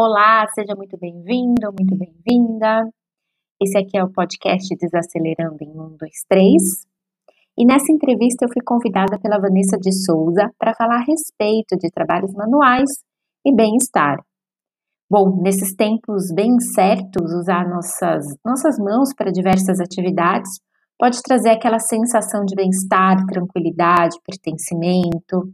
Olá, seja muito bem-vindo, muito bem-vinda. Esse aqui é o podcast Desacelerando em 1, 2, 3. E nessa entrevista eu fui convidada pela Vanessa de Souza para falar a respeito de trabalhos manuais e bem-estar. Bom, nesses tempos bem certos, usar nossas, nossas mãos para diversas atividades pode trazer aquela sensação de bem-estar, tranquilidade, pertencimento,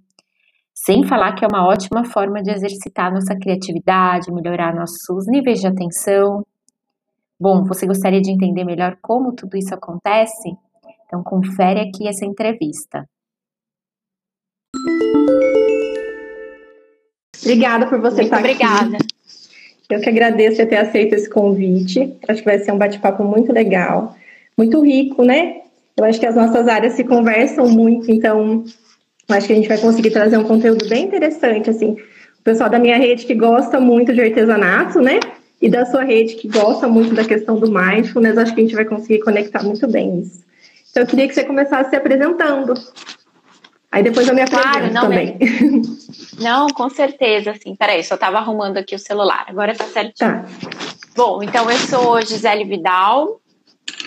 sem falar que é uma ótima forma de exercitar nossa criatividade, melhorar nossos níveis de atenção. Bom, você gostaria de entender melhor como tudo isso acontece? Então confere aqui essa entrevista. Obrigada por você muito estar obrigada. aqui. Eu que agradeço por ter aceito esse convite. Acho que vai ser um bate-papo muito legal, muito rico, né? Eu acho que as nossas áreas se conversam muito, então Acho que a gente vai conseguir trazer um conteúdo bem interessante, assim. O pessoal da minha rede que gosta muito de artesanato, né? E da sua rede que gosta muito da questão do mindfulness, acho que a gente vai conseguir conectar muito bem isso. Então, eu queria que você começasse se apresentando. Aí depois eu me apresento claro, não, também. Não, com certeza, assim. Peraí, só estava arrumando aqui o celular. Agora tá certinho. Tá. Bom, então eu sou Gisele Vidal.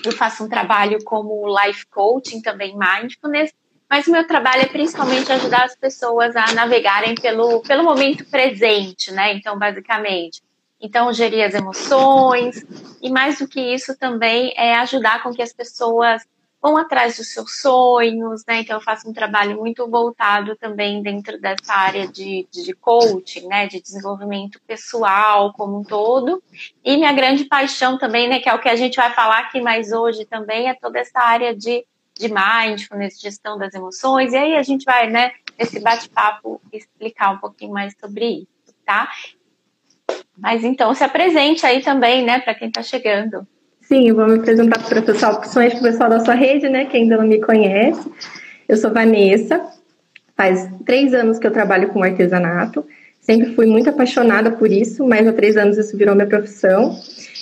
Eu faço um trabalho como life coaching, também mindfulness mas o meu trabalho é principalmente ajudar as pessoas a navegarem pelo, pelo momento presente, né? Então, basicamente. Então, gerir as emoções, e mais do que isso também é ajudar com que as pessoas vão atrás dos seus sonhos, né? Então, eu faço um trabalho muito voltado também dentro dessa área de, de coaching, né? De desenvolvimento pessoal como um todo. E minha grande paixão também, né? Que é o que a gente vai falar aqui mais hoje também, é toda essa área de de mindfulness, gestão das emoções, e aí a gente vai, né, nesse bate-papo, explicar um pouquinho mais sobre isso, tá? Mas então, se apresente aí também, né, para quem está chegando. Sim, eu vou me apresentar para o pessoal, principalmente para o pessoal da sua rede, né, que ainda não me conhece. Eu sou Vanessa, faz três anos que eu trabalho com artesanato, sempre fui muito apaixonada por isso, mas há três anos isso virou minha profissão.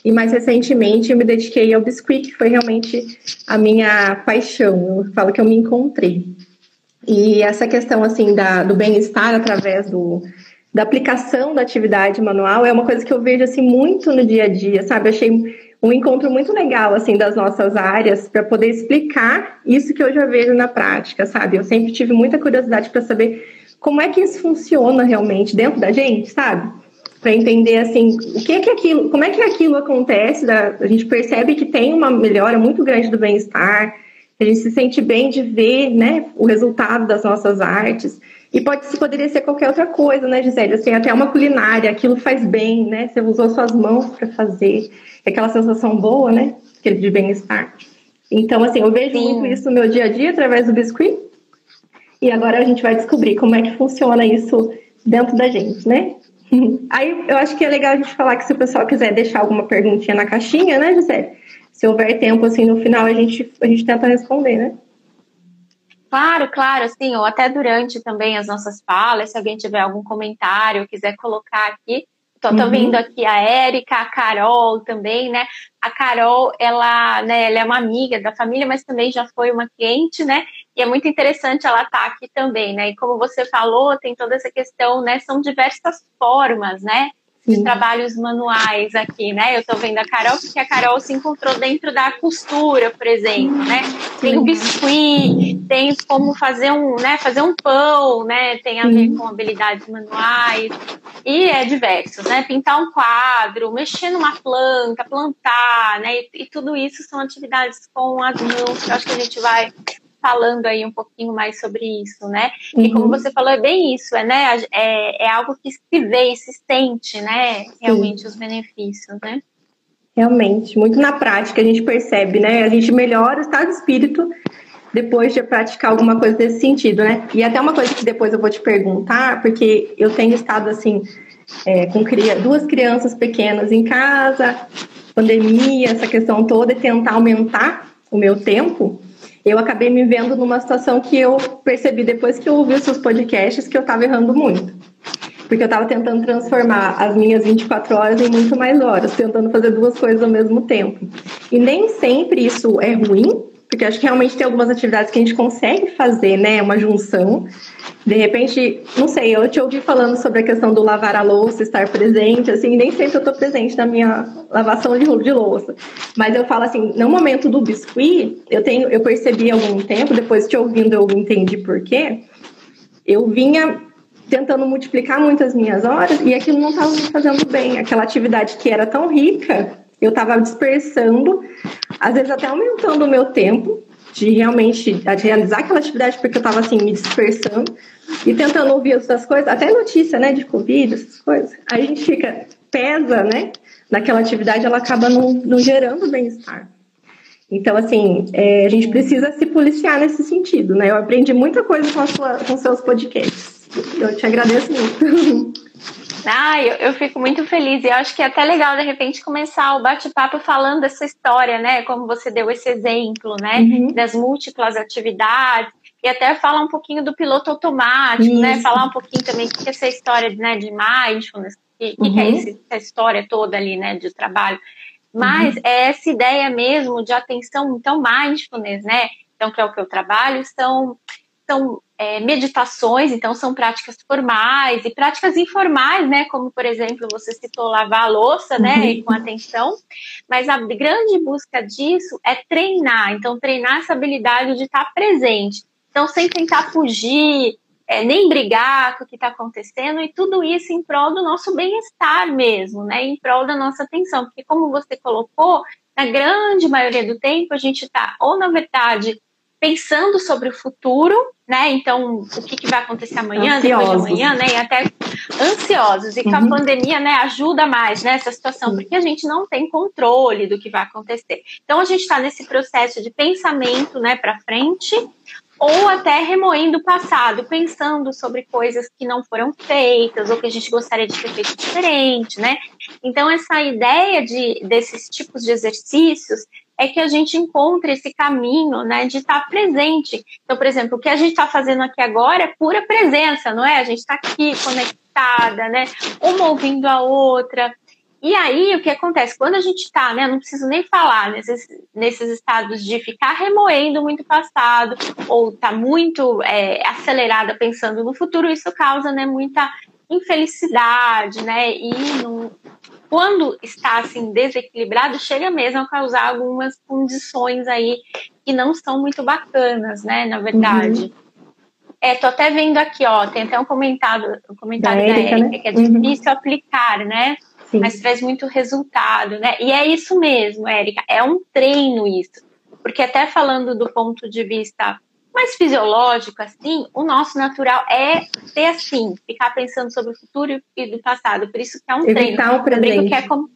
E mais recentemente eu me dediquei ao biscuit, que foi realmente a minha paixão. Eu falo que eu me encontrei. E essa questão assim da, do bem-estar através do, da aplicação da atividade manual é uma coisa que eu vejo assim muito no dia a dia, sabe? Eu achei um encontro muito legal assim das nossas áreas para poder explicar isso que eu já vejo na prática, sabe? Eu sempre tive muita curiosidade para saber como é que isso funciona realmente dentro da gente, sabe? Para entender assim o que é que aquilo, como é que aquilo acontece. Da, a gente percebe que tem uma melhora muito grande do bem-estar, a gente se sente bem de ver, né, o resultado das nossas artes. E pode poderia ser qualquer outra coisa, né, Gisele? Assim, até uma culinária, aquilo faz bem, né? Você usou suas mãos para fazer, aquela sensação boa, né? Aquele de bem-estar. Então, assim, eu vejo Sim. muito isso no meu dia a dia através do biscuit. E agora a gente vai descobrir como é que funciona isso dentro da gente, né? Aí eu acho que é legal a gente falar que se o pessoal quiser deixar alguma perguntinha na caixinha, né, Gisele? Se houver tempo, assim, no final, a gente, a gente tenta responder, né? Claro, claro, sim, ou até durante também as nossas falas, se alguém tiver algum comentário, quiser colocar aqui. Então, tô uhum. vendo aqui a Érica, a Carol também, né? A Carol, ela, né, ela é uma amiga da família, mas também já foi uma cliente, né? E é muito interessante ela estar tá aqui também, né? E como você falou, tem toda essa questão, né? São diversas formas, né? de trabalhos manuais aqui, né? Eu tô vendo a Carol, porque a Carol se encontrou dentro da costura, por exemplo, né? Tem o biscuit, tem como fazer um, né? Fazer um pão, né? Tem a ver com habilidades manuais e é diversos, né? Pintar um quadro, mexer numa planta, plantar, né? E, e tudo isso são atividades com as mãos que eu acho que a gente vai falando aí um pouquinho mais sobre isso, né? Uhum. E como você falou, é bem isso, é, né? É, é algo que se vê e se sente, né? Realmente Sim. os benefícios, né? Realmente, muito na prática a gente percebe, né? A gente melhora o estado de espírito depois de praticar alguma coisa desse sentido, né? E até uma coisa que depois eu vou te perguntar, porque eu tenho estado assim, é, com duas crianças pequenas em casa, pandemia, essa questão toda, e tentar aumentar o meu tempo eu acabei me vendo numa situação que eu percebi depois que eu ouvi os seus podcasts que eu estava errando muito. Porque eu estava tentando transformar as minhas 24 horas em muito mais horas, tentando fazer duas coisas ao mesmo tempo. E nem sempre isso é ruim, porque acho que realmente tem algumas atividades que a gente consegue fazer, né? Uma junção. De repente, não sei, eu te ouvi falando sobre a questão do lavar a louça, estar presente, assim, nem sempre eu estou presente na minha lavação de, de louça. Mas eu falo assim, no momento do biscuit, eu tenho, eu percebi algum tempo, depois te ouvindo eu entendi por quê. Eu vinha tentando multiplicar muitas minhas horas e aquilo não estava me fazendo bem. Aquela atividade que era tão rica, eu estava dispersando, às vezes até aumentando o meu tempo de realmente de realizar aquela atividade porque eu estava assim me dispersando e tentando ouvir outras coisas, até notícia, né, de Covid, essas coisas. A gente fica pesa, né, naquela atividade, ela acaba não, não gerando bem-estar. Então, assim, é, a gente precisa se policiar nesse sentido, né? Eu aprendi muita coisa com, sua, com seus podcasts. Eu te agradeço muito. Ah, eu, eu fico muito feliz. E eu acho que é até legal, de repente, começar o bate-papo falando dessa história, né? Como você deu esse exemplo, né? Uhum. Das múltiplas atividades. E até falar um pouquinho do piloto automático, né? Isso. né? Falar um pouquinho também o que é essa história né, de mindfulness, o que, uhum. que, é esse, essa história toda ali, né? De trabalho. Mas uhum. é essa ideia mesmo de atenção, então, mindfulness, né? Então, que é o que eu trabalho, são, são é, meditações, então são práticas formais e práticas informais, né? Como, por exemplo, você citou lavar a louça, né? Uhum. Com atenção. Mas a grande busca disso é treinar. Então, treinar essa habilidade de estar presente. Então, sem tentar fugir, é, nem brigar com o que está acontecendo, e tudo isso em prol do nosso bem-estar mesmo, né? Em prol da nossa atenção. Porque, como você colocou, na grande maioria do tempo, a gente está, ou na verdade, pensando sobre o futuro, né? Então, o que, que vai acontecer amanhã, ansiosos. depois de amanhã, né? E até ansiosos. E uhum. com a uhum. pandemia, né, ajuda mais nessa né, situação, porque a gente não tem controle do que vai acontecer. Então, a gente está nesse processo de pensamento, né, para frente, ou até remoendo o passado, pensando sobre coisas que não foram feitas ou que a gente gostaria de ter feito diferente, né? Então essa ideia de desses tipos de exercícios é que a gente encontre esse caminho, né, de estar presente. Então, por exemplo, o que a gente está fazendo aqui agora é pura presença, não é? A gente está aqui conectada, né, uma ouvindo a outra. E aí, o que acontece? Quando a gente está, né, não preciso nem falar nesses, nesses estados de ficar remoendo muito passado, ou tá muito é, acelerada pensando no futuro, isso causa, né, muita infelicidade, né, e quando está assim desequilibrado, chega mesmo a causar algumas condições aí que não são muito bacanas, né? Na verdade. Uhum. É, tô até vendo aqui, ó, tem até um comentário, um comentário da, da Erika, né? que é difícil uhum. aplicar, né? Sim. Mas traz muito resultado, né? E é isso mesmo, Érica, é um treino isso. Porque até falando do ponto de vista mais fisiológico, assim, o nosso natural é ser assim, ficar pensando sobre o futuro e do passado. Por isso que é um Evitar treino. O presente. que é, como,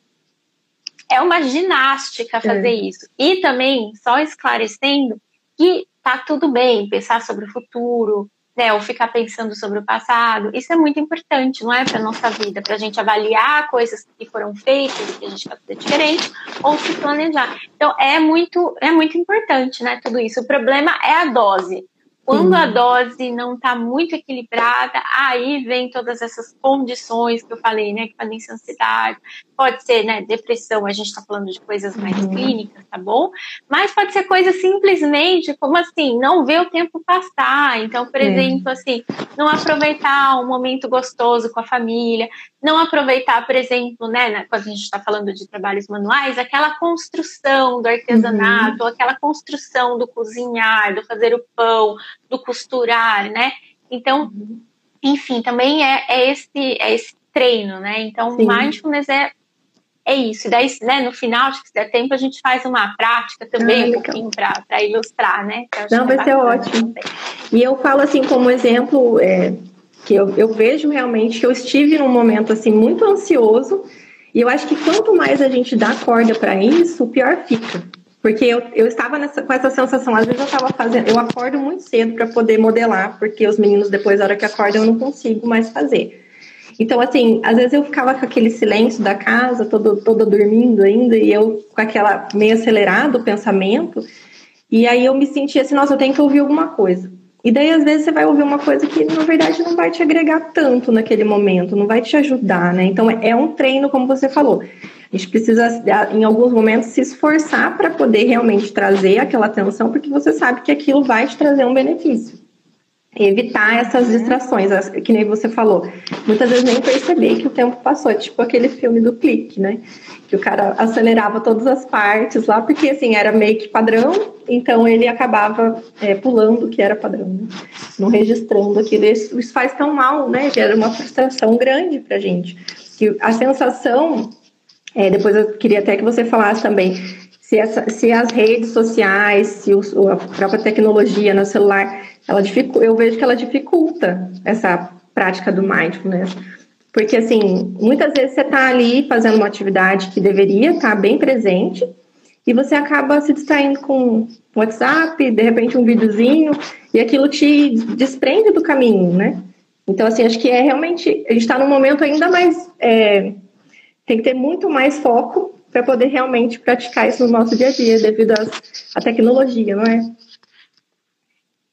é uma ginástica fazer é. isso. E também, só esclarecendo, que tá tudo bem pensar sobre o futuro, né, ou ficar pensando sobre o passado, isso é muito importante, não é, para nossa vida, para a gente avaliar coisas que foram feitas, que a gente vai fazer diferente, ou se planejar. Então é muito, é muito importante, né, tudo isso. O problema é a dose. Quando a dose não está muito equilibrada, aí vem todas essas condições que eu falei, né? Que podem ser ansiedade, pode ser, né, depressão, a gente está falando de coisas mais uhum. clínicas, tá bom? Mas pode ser coisa simplesmente como assim, não ver o tempo passar. Então, por é. exemplo, assim, não aproveitar um momento gostoso com a família, não aproveitar, por exemplo, né, quando a gente está falando de trabalhos manuais, aquela construção do artesanato, uhum. aquela construção do cozinhar, do fazer o pão, do costurar, né? Então, uhum. enfim, também é, é, esse, é esse treino, né? Então, Sim. mindfulness é, é isso. E daí, né, no final, acho que se der tempo, a gente faz uma prática também, ah, um pouquinho para ilustrar, né? Não, vai ser ótimo. Também. E eu falo assim, como exemplo, é, que eu, eu vejo realmente que eu estive num momento assim muito ansioso e eu acho que quanto mais a gente dá corda para isso, pior fica. Porque eu, eu estava nessa, com essa sensação, às vezes eu estava fazendo, eu acordo muito cedo para poder modelar, porque os meninos depois, da hora que acordam, eu não consigo mais fazer. Então, assim, às vezes eu ficava com aquele silêncio da casa, todo, toda dormindo ainda, e eu com aquela meio acelerado o pensamento, e aí eu me sentia assim, nossa, eu tenho que ouvir alguma coisa. E daí, às vezes, você vai ouvir uma coisa que, na verdade, não vai te agregar tanto naquele momento, não vai te ajudar, né? Então, é um treino, como você falou. A gente precisa, em alguns momentos, se esforçar para poder realmente trazer aquela atenção, porque você sabe que aquilo vai te trazer um benefício. Evitar essas uhum. distrações, que nem você falou. Muitas vezes nem perceber que o tempo passou, tipo aquele filme do clique, né? Que o cara acelerava todas as partes lá, porque assim, era meio que padrão, então ele acabava é, pulando o que era padrão, né? não registrando aquilo. Isso, isso faz tão mal, né? Gera uma frustração grande pra gente. Que a sensação é, depois eu queria até que você falasse também se, essa, se as redes sociais, se o, a própria tecnologia no celular, ela eu vejo que ela dificulta essa prática do mindfulness. Porque, assim, muitas vezes você está ali fazendo uma atividade que deveria estar tá bem presente e você acaba se distraindo com WhatsApp, de repente um videozinho, e aquilo te desprende do caminho, né? Então, assim, acho que é realmente. A gente está num momento ainda mais. É, tem que ter muito mais foco para poder realmente praticar isso no nosso dia a dia, devido à tecnologia, não é?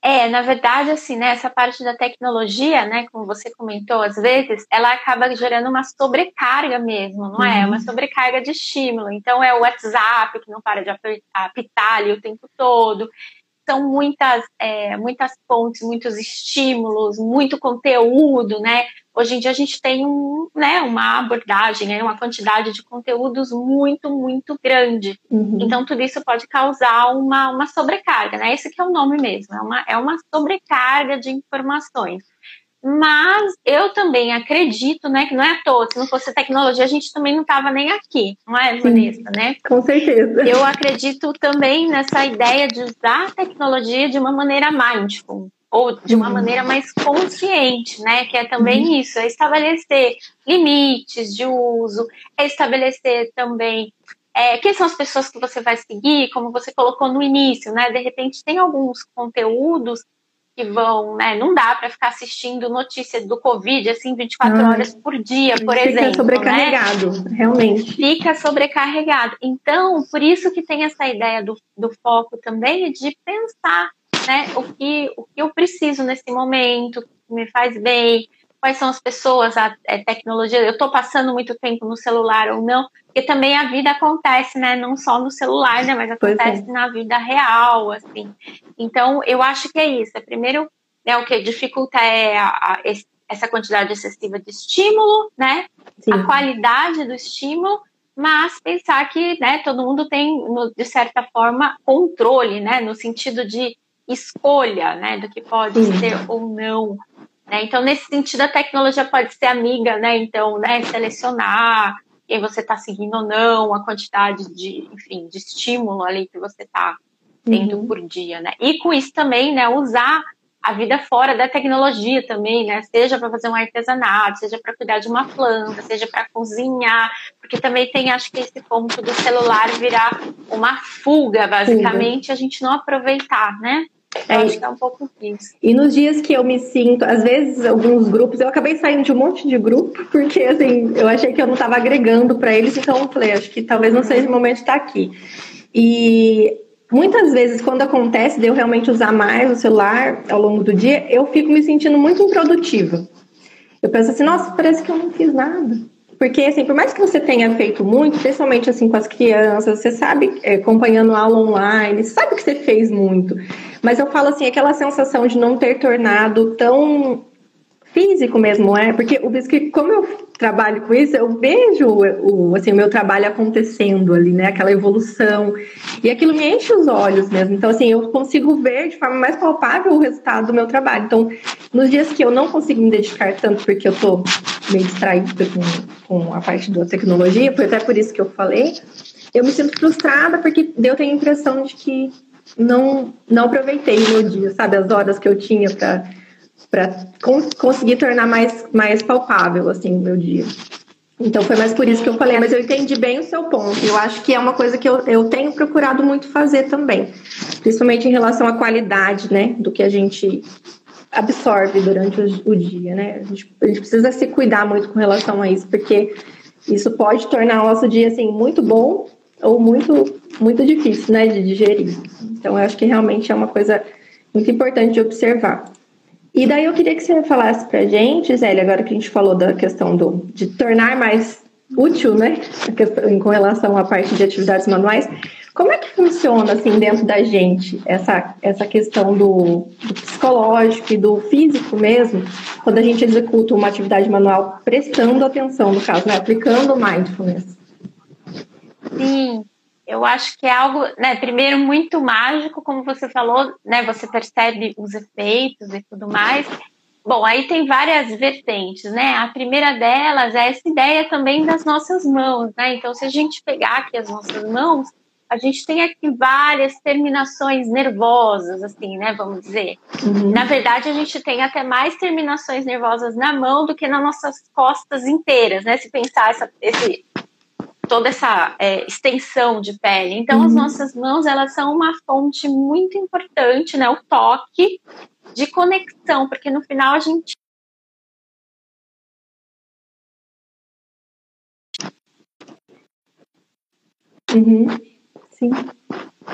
É, na verdade, assim, né, essa parte da tecnologia, né, como você comentou às vezes, ela acaba gerando uma sobrecarga mesmo, não é? Uhum. Uma sobrecarga de estímulo. Então, é o WhatsApp que não para de apitar ali o tempo todo, são muitas, é, muitas fontes, muitos estímulos, muito conteúdo, né? Hoje em dia a gente tem um, né, uma abordagem, né, uma quantidade de conteúdos muito, muito grande. Uhum. Então tudo isso pode causar uma, uma sobrecarga, né? Esse que é o nome mesmo, é uma, é uma sobrecarga de informações. Mas eu também acredito, né, que não é à toa, se não fosse tecnologia, a gente também não estava nem aqui, não é, Vanessa, né? Com certeza. Eu acredito também nessa ideia de usar a tecnologia de uma maneira mindful, ou de uma uhum. maneira mais consciente, né? Que é também uhum. isso, é estabelecer limites de uso, é estabelecer também é, quem são as pessoas que você vai seguir, como você colocou no início, né? De repente tem alguns conteúdos que vão, né? Não dá para ficar assistindo notícias do Covid assim 24 ah, horas por dia, por fica exemplo. Fica sobrecarregado, né? realmente. Fica sobrecarregado. Então, por isso que tem essa ideia do, do foco também de pensar, né? O que, o que eu preciso nesse momento, que me faz bem, quais são as pessoas, a, a é, tecnologia, eu estou passando muito tempo no celular ou não, porque também a vida acontece, né, não só no celular, né, mas acontece é. na vida real, assim. Então, eu acho que é isso. É, primeiro, né, o que dificulta é a, a, essa quantidade excessiva de estímulo, né, Sim. a qualidade do estímulo, mas pensar que, né, todo mundo tem, de certa forma, controle, né, no sentido de escolha, né, do que pode Sim. ser ou não né? Então, nesse sentido, a tecnologia pode ser amiga, né? Então, né, selecionar quem você está seguindo ou não, a quantidade de, enfim, de estímulo ali que você está tendo uhum. por dia, né? E com isso também, né, usar a vida fora da tecnologia também, né? Seja para fazer um artesanato, seja para cuidar de uma planta, seja para cozinhar, porque também tem, acho que esse ponto do celular virar uma fuga, basicamente, a gente não aproveitar, né? É, acho que é um pouco isso. E nos dias que eu me sinto, às vezes, alguns grupos, eu acabei saindo de um monte de grupo, porque assim, eu achei que eu não estava agregando para eles, então eu falei, acho que talvez não seja o momento de estar aqui. E muitas vezes, quando acontece de eu realmente usar mais o celular ao longo do dia, eu fico me sentindo muito improdutiva. Eu penso assim, nossa, parece que eu não fiz nada. Porque, assim, por mais que você tenha feito muito, principalmente assim com as crianças, você sabe, é, acompanhando aula online, sabe que você fez muito. Mas eu falo assim, aquela sensação de não ter tornado tão físico mesmo, é? Porque o biscoito, como eu trabalho com isso, eu vejo o, assim, o meu trabalho acontecendo ali, né? Aquela evolução. E aquilo me enche os olhos mesmo. Então, assim, eu consigo ver de forma mais palpável o resultado do meu trabalho. Então, nos dias que eu não consigo me dedicar tanto porque eu tô meio distraída com, com a parte da tecnologia, foi até por isso que eu falei, eu me sinto frustrada porque eu tenho a impressão de que não, não aproveitei o meu dia, sabe? As horas que eu tinha para para conseguir tornar mais, mais palpável assim o meu dia. Então foi mais por isso que eu falei, mas eu entendi bem o seu ponto. Eu acho que é uma coisa que eu, eu tenho procurado muito fazer também, principalmente em relação à qualidade, né, do que a gente absorve durante o, o dia, né? A gente, a gente, precisa se cuidar muito com relação a isso, porque isso pode tornar o nosso dia assim muito bom ou muito muito difícil, né, de digerir. Então eu acho que realmente é uma coisa muito importante de observar. E daí eu queria que você falasse pra gente, Zélia, agora que a gente falou da questão do, de tornar mais útil, né, com relação à parte de atividades manuais. Como é que funciona, assim, dentro da gente, essa, essa questão do, do psicológico e do físico mesmo, quando a gente executa uma atividade manual prestando atenção, no caso, né, aplicando mindfulness? Sim, eu acho que é algo, né, primeiro muito mágico, como você falou, né, você percebe os efeitos e tudo mais, Bom, aí tem várias vertentes, né? A primeira delas é essa ideia também das nossas mãos, né? Então, se a gente pegar aqui as nossas mãos, a gente tem aqui várias terminações nervosas, assim, né? Vamos dizer. Uhum. Na verdade, a gente tem até mais terminações nervosas na mão do que nas nossas costas inteiras, né? Se pensar essa, esse, toda essa é, extensão de pele. Então, uhum. as nossas mãos, elas são uma fonte muito importante, né? O toque de conexão, porque no final a gente Uhum. Sim.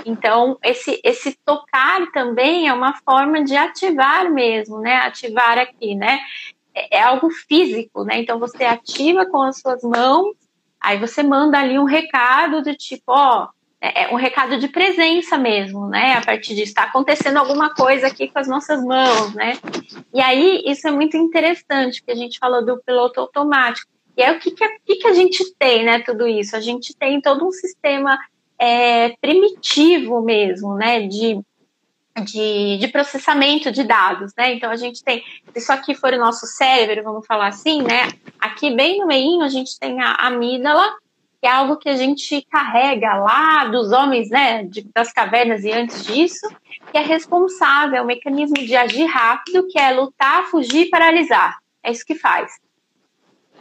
Então, esse, esse tocar também é uma forma de ativar mesmo, né? Ativar aqui, né? É, é algo físico, né? Então, você ativa com as suas mãos, aí você manda ali um recado do tipo, ó, é, é um recado de presença mesmo, né? A partir disso, está acontecendo alguma coisa aqui com as nossas mãos, né? E aí, isso é muito interessante, porque a gente falou do piloto automático. E aí, o que, que, que, que a gente tem, né? Tudo isso? A gente tem todo um sistema é, primitivo mesmo, né? De, de, de, processamento de dados, né? Então a gente tem, se isso aqui for o nosso cérebro, vamos falar assim, né? Aqui bem no meio a gente tem a amígdala, que é algo que a gente carrega lá dos homens, né, de, das cavernas e antes disso, que é responsável, é um mecanismo de agir rápido, que é lutar, fugir, paralisar. É isso que faz.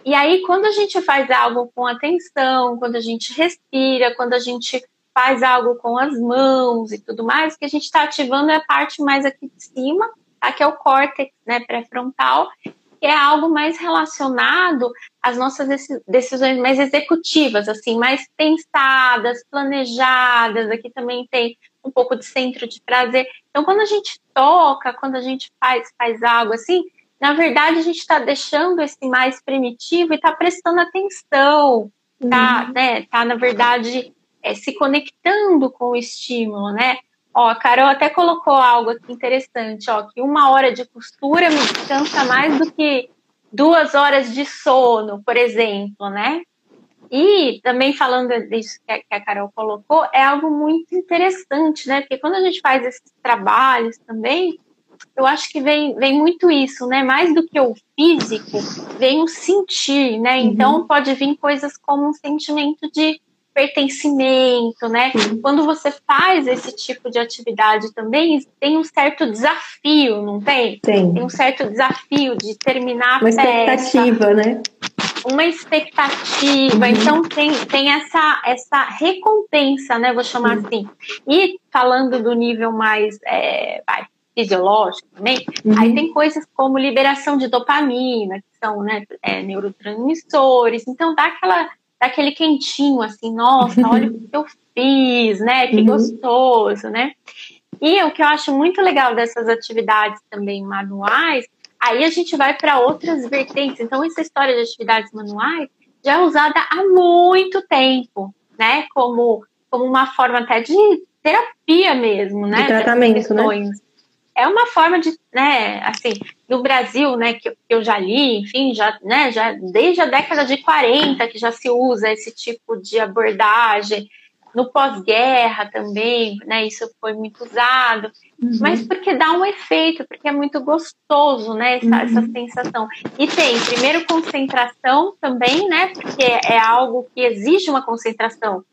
E aí, quando a gente faz algo com atenção, quando a gente respira, quando a gente faz algo com as mãos e tudo mais, o que a gente está ativando é a parte mais aqui de cima, tá? que é o córtex né, pré-frontal, que é algo mais relacionado às nossas decisões mais executivas, assim, mais pensadas, planejadas. Aqui também tem um pouco de centro de prazer. Então, quando a gente toca, quando a gente faz, faz algo assim, na verdade a gente está deixando esse mais primitivo e está prestando atenção, tá, uhum. né? Tá, na verdade, é, se conectando com o estímulo, né? Ó, a Carol até colocou algo aqui interessante, ó, que uma hora de costura me descansa mais do que duas horas de sono, por exemplo, né? E também falando disso que a Carol colocou, é algo muito interessante, né? Porque quando a gente faz esses trabalhos também, eu acho que vem, vem muito isso, né? Mais do que o físico, vem o sentir, né? Então uhum. pode vir coisas como um sentimento de pertencimento, né? Quando você faz esse tipo de atividade também, tem um certo desafio, não tem? Tem. Tem um certo desafio de terminar Uma a expectativa, né? Uma expectativa. Uhum. Então tem, tem essa, essa recompensa, né? Vou chamar Sim. assim. E falando do nível mais é, vai, fisiológico também, uhum. aí tem coisas como liberação de dopamina, que são né, é, neurotransmissores, então dá aquela daquele quentinho, assim, nossa, olha o que eu fiz, né? Que uhum. gostoso, né? E o que eu acho muito legal dessas atividades também manuais, aí a gente vai para outras vertentes. Então, essa história de atividades manuais já é usada há muito tempo, né? Como, como uma forma até de terapia mesmo, né? De tratamento, né? É uma forma de, né, assim, no Brasil, né, que eu já li, enfim, já, né, já desde a década de 40 que já se usa esse tipo de abordagem, no pós-guerra também, né, isso foi muito usado, uhum. mas porque dá um efeito, porque é muito gostoso, né, essa, uhum. essa sensação. E tem, primeiro, concentração também, né, porque é algo que exige uma concentração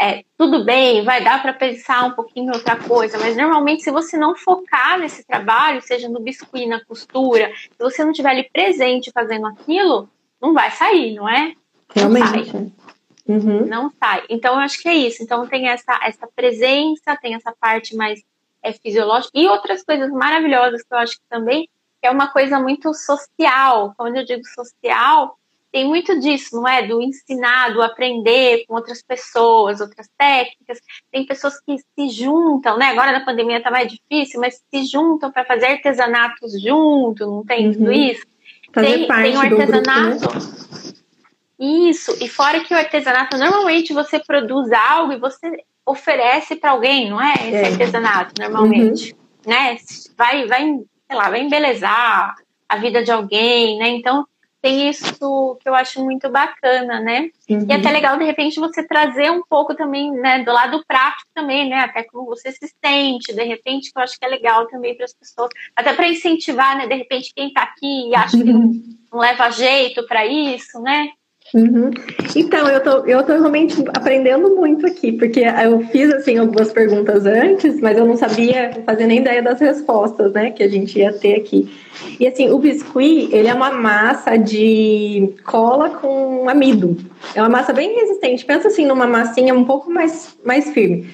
é, tudo bem, vai dar para pensar um pouquinho em outra coisa, mas normalmente se você não focar nesse trabalho, seja no biscuit, na costura, se você não estiver ali presente fazendo aquilo, não vai sair, não é? Realmente. Não sai. Uhum. Não sai. Então eu acho que é isso. Então tem essa, essa presença, tem essa parte mais é, fisiológica e outras coisas maravilhosas que eu acho que também é uma coisa muito social. Quando eu digo social, tem muito disso, não é? Do ensinar, do aprender com outras pessoas, outras técnicas. Tem pessoas que se juntam, né? Agora na pandemia está mais difícil, mas se juntam para fazer artesanatos junto, não tem uhum. tudo isso? Fazer tem, parte tem um artesanato. Grupo, né? Isso, e fora que o artesanato, normalmente você produz algo e você oferece para alguém, não é? Esse é. artesanato, normalmente, uhum. né? Vai, vai, sei lá, vai embelezar a vida de alguém, né? Então, tem isso que eu acho muito bacana, né? Uhum. E até legal, de repente, você trazer um pouco também, né, do lado prático também, né? Até como você se sente, de repente, que eu acho que é legal também para as pessoas, até para incentivar, né? De repente, quem está aqui e acha uhum. que não, não leva jeito para isso, né? Uhum. Então, eu tô, eu tô realmente aprendendo muito aqui, porque eu fiz, assim, algumas perguntas antes, mas eu não sabia fazer nem ideia das respostas, né, que a gente ia ter aqui. E, assim, o biscuit, ele é uma massa de cola com amido. É uma massa bem resistente. Pensa, assim, numa massinha um pouco mais, mais firme.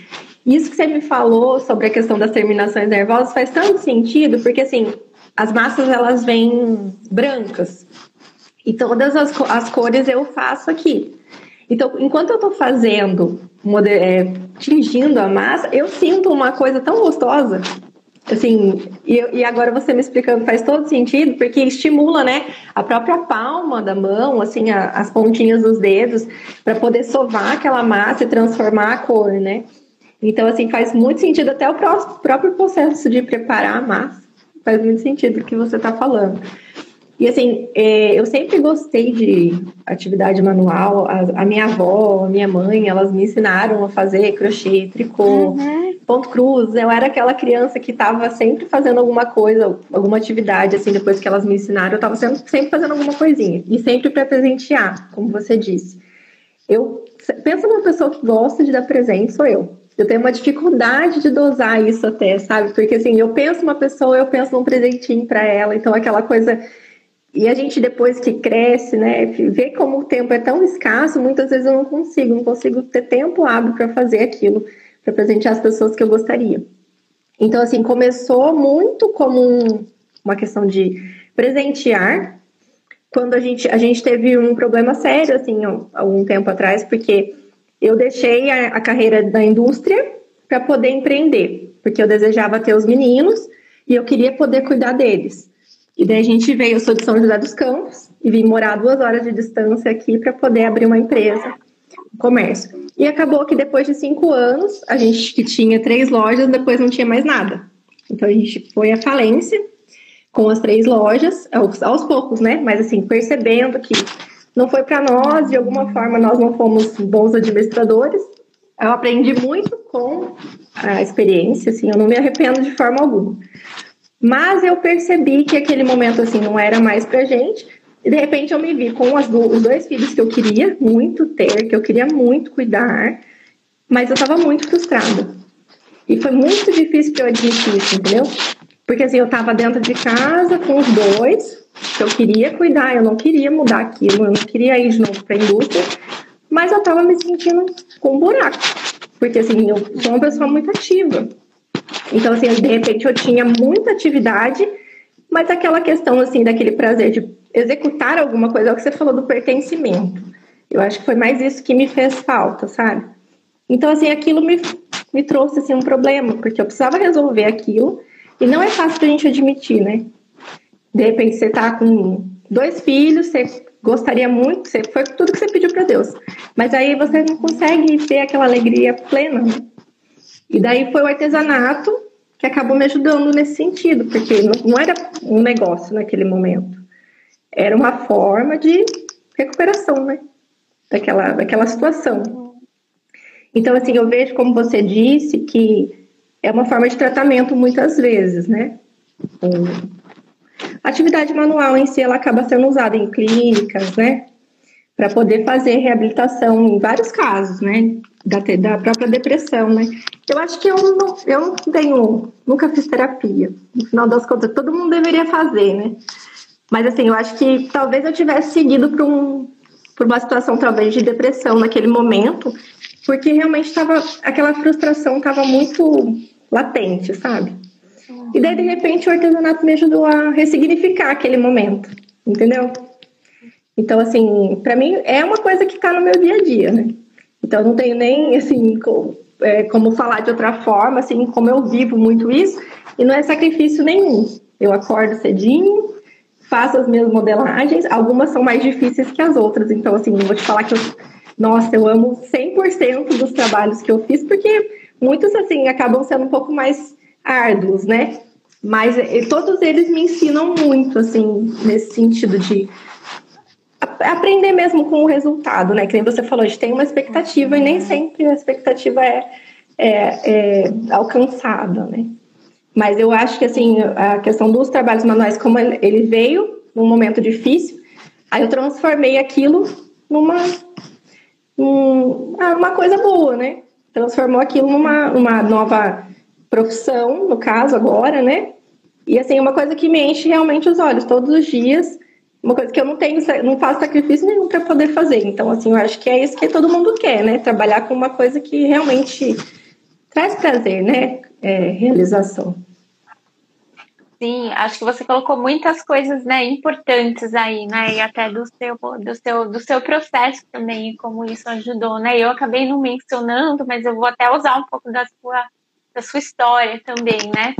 Isso que você me falou sobre a questão das terminações nervosas faz tanto sentido, porque, assim, as massas, elas vêm brancas, e todas as, as cores eu faço aqui. Então, enquanto eu estou fazendo, é, tingindo a massa, eu sinto uma coisa tão gostosa. Assim, e, e, agora você me explicando faz todo sentido, porque estimula, né, a própria palma da mão, assim, a, as pontinhas dos dedos, para poder sovar aquela massa e transformar a cor, né? Então, assim, faz muito sentido até o próprio processo de preparar a massa. Faz muito sentido o que você está falando. E assim, é, eu sempre gostei de atividade manual. A, minha avó, a minha mãe, elas me ensinaram a fazer crochê, tricô, uhum. ponto cruz. Eu era aquela criança que estava sempre fazendo alguma coisa, alguma atividade, assim, depois que elas me ensinaram, eu estava sempre, sempre fazendo alguma coisinha. E sempre para presentear, como você disse. Eu penso numa pessoa que gosta de dar presente, sou eu. Eu tenho uma dificuldade de dosar isso até, sabe? Porque assim, eu penso uma pessoa, eu penso num presentinho para ela, então aquela coisa e a gente, depois que cresce, né, vê como o tempo é tão escasso, muitas vezes eu não consigo, não consigo ter tempo hábil para fazer aquilo, para presentear as pessoas que eu gostaria. Então, assim, começou muito como um, uma questão de presentear, quando a gente, a gente teve um problema sério, assim, algum tempo atrás, porque eu deixei a, a carreira da indústria para poder empreender, porque eu desejava ter os meninos e eu queria poder cuidar deles. E daí a gente veio, eu sou de São José dos Campos, e vim morar duas horas de distância aqui para poder abrir uma empresa, um comércio. E acabou que depois de cinco anos, a gente que tinha três lojas, depois não tinha mais nada. Então a gente foi à falência com as três lojas, aos, aos poucos, né? Mas assim, percebendo que não foi para nós, de alguma forma nós não fomos bons administradores. Eu aprendi muito com a experiência, assim, eu não me arrependo de forma alguma. Mas eu percebi que aquele momento assim não era mais pra gente. E de repente eu me vi com do, os dois filhos que eu queria muito ter, que eu queria muito cuidar, mas eu estava muito frustrada. E foi muito difícil para eu admitir isso, entendeu? Porque assim, eu estava dentro de casa com os dois, que eu queria cuidar, eu não queria mudar aquilo, eu não queria ir de novo para a indústria, mas eu estava me sentindo com um buraco. Porque assim, eu sou uma pessoa muito ativa. Então, assim, de repente eu tinha muita atividade, mas aquela questão, assim, daquele prazer de executar alguma coisa, é o que você falou do pertencimento. Eu acho que foi mais isso que me fez falta, sabe? Então, assim, aquilo me, me trouxe, assim, um problema, porque eu precisava resolver aquilo, e não é fácil pra gente admitir, né? De repente você tá com dois filhos, você gostaria muito, você foi tudo que você pediu para Deus, mas aí você não consegue ter aquela alegria plena, né? E daí foi o artesanato que acabou me ajudando nesse sentido, porque não, era um negócio naquele momento. Era uma forma de recuperação, né? Daquela, daquela situação. Então, assim, eu vejo, como você disse, que é uma forma de tratamento muitas vezes, né? A atividade manual em si, ela acaba sendo usada em clínicas, né? Para poder fazer reabilitação em vários casos, né? Da, da própria depressão, né? Eu acho que eu não, eu não tenho, nunca fiz terapia. No final das contas, todo mundo deveria fazer, né? Mas assim, eu acho que talvez eu tivesse seguido por, um, por uma situação talvez de depressão naquele momento, porque realmente estava aquela frustração estava muito latente, sabe? E daí de repente o artesanato me ajudou a ressignificar aquele momento, entendeu? Então assim, para mim é uma coisa que está no meu dia a dia, né? Então não tenho nem assim é, como falar de outra forma, assim, como eu vivo muito isso, e não é sacrifício nenhum. Eu acordo cedinho, faço as minhas modelagens, algumas são mais difíceis que as outras, então assim, vou te falar que eu, nossa, eu amo 100% dos trabalhos que eu fiz, porque muitos assim acabam sendo um pouco mais árduos, né? Mas e, todos eles me ensinam muito, assim, nesse sentido de aprender mesmo com o resultado, né? Que nem você falou, a gente tem uma expectativa e nem sempre a expectativa é, é, é alcançada, né? Mas eu acho que, assim, a questão dos trabalhos manuais, como ele veio num momento difícil, aí eu transformei aquilo numa, uma coisa boa, né? Transformou aquilo numa, numa nova profissão, no caso, agora, né? E, assim, uma coisa que me enche realmente os olhos todos os dias, uma coisa que eu não tenho, não faço sacrifício nenhum para poder fazer. Então, assim, eu acho que é isso que todo mundo quer, né? Trabalhar com uma coisa que realmente traz prazer, né? É, realização. Sim, acho que você colocou muitas coisas, né, importantes aí, né, e até do seu, do seu, do seu processo também, como isso ajudou, né. Eu acabei não mencionando, mas eu vou até usar um pouco da sua, da sua história também, né,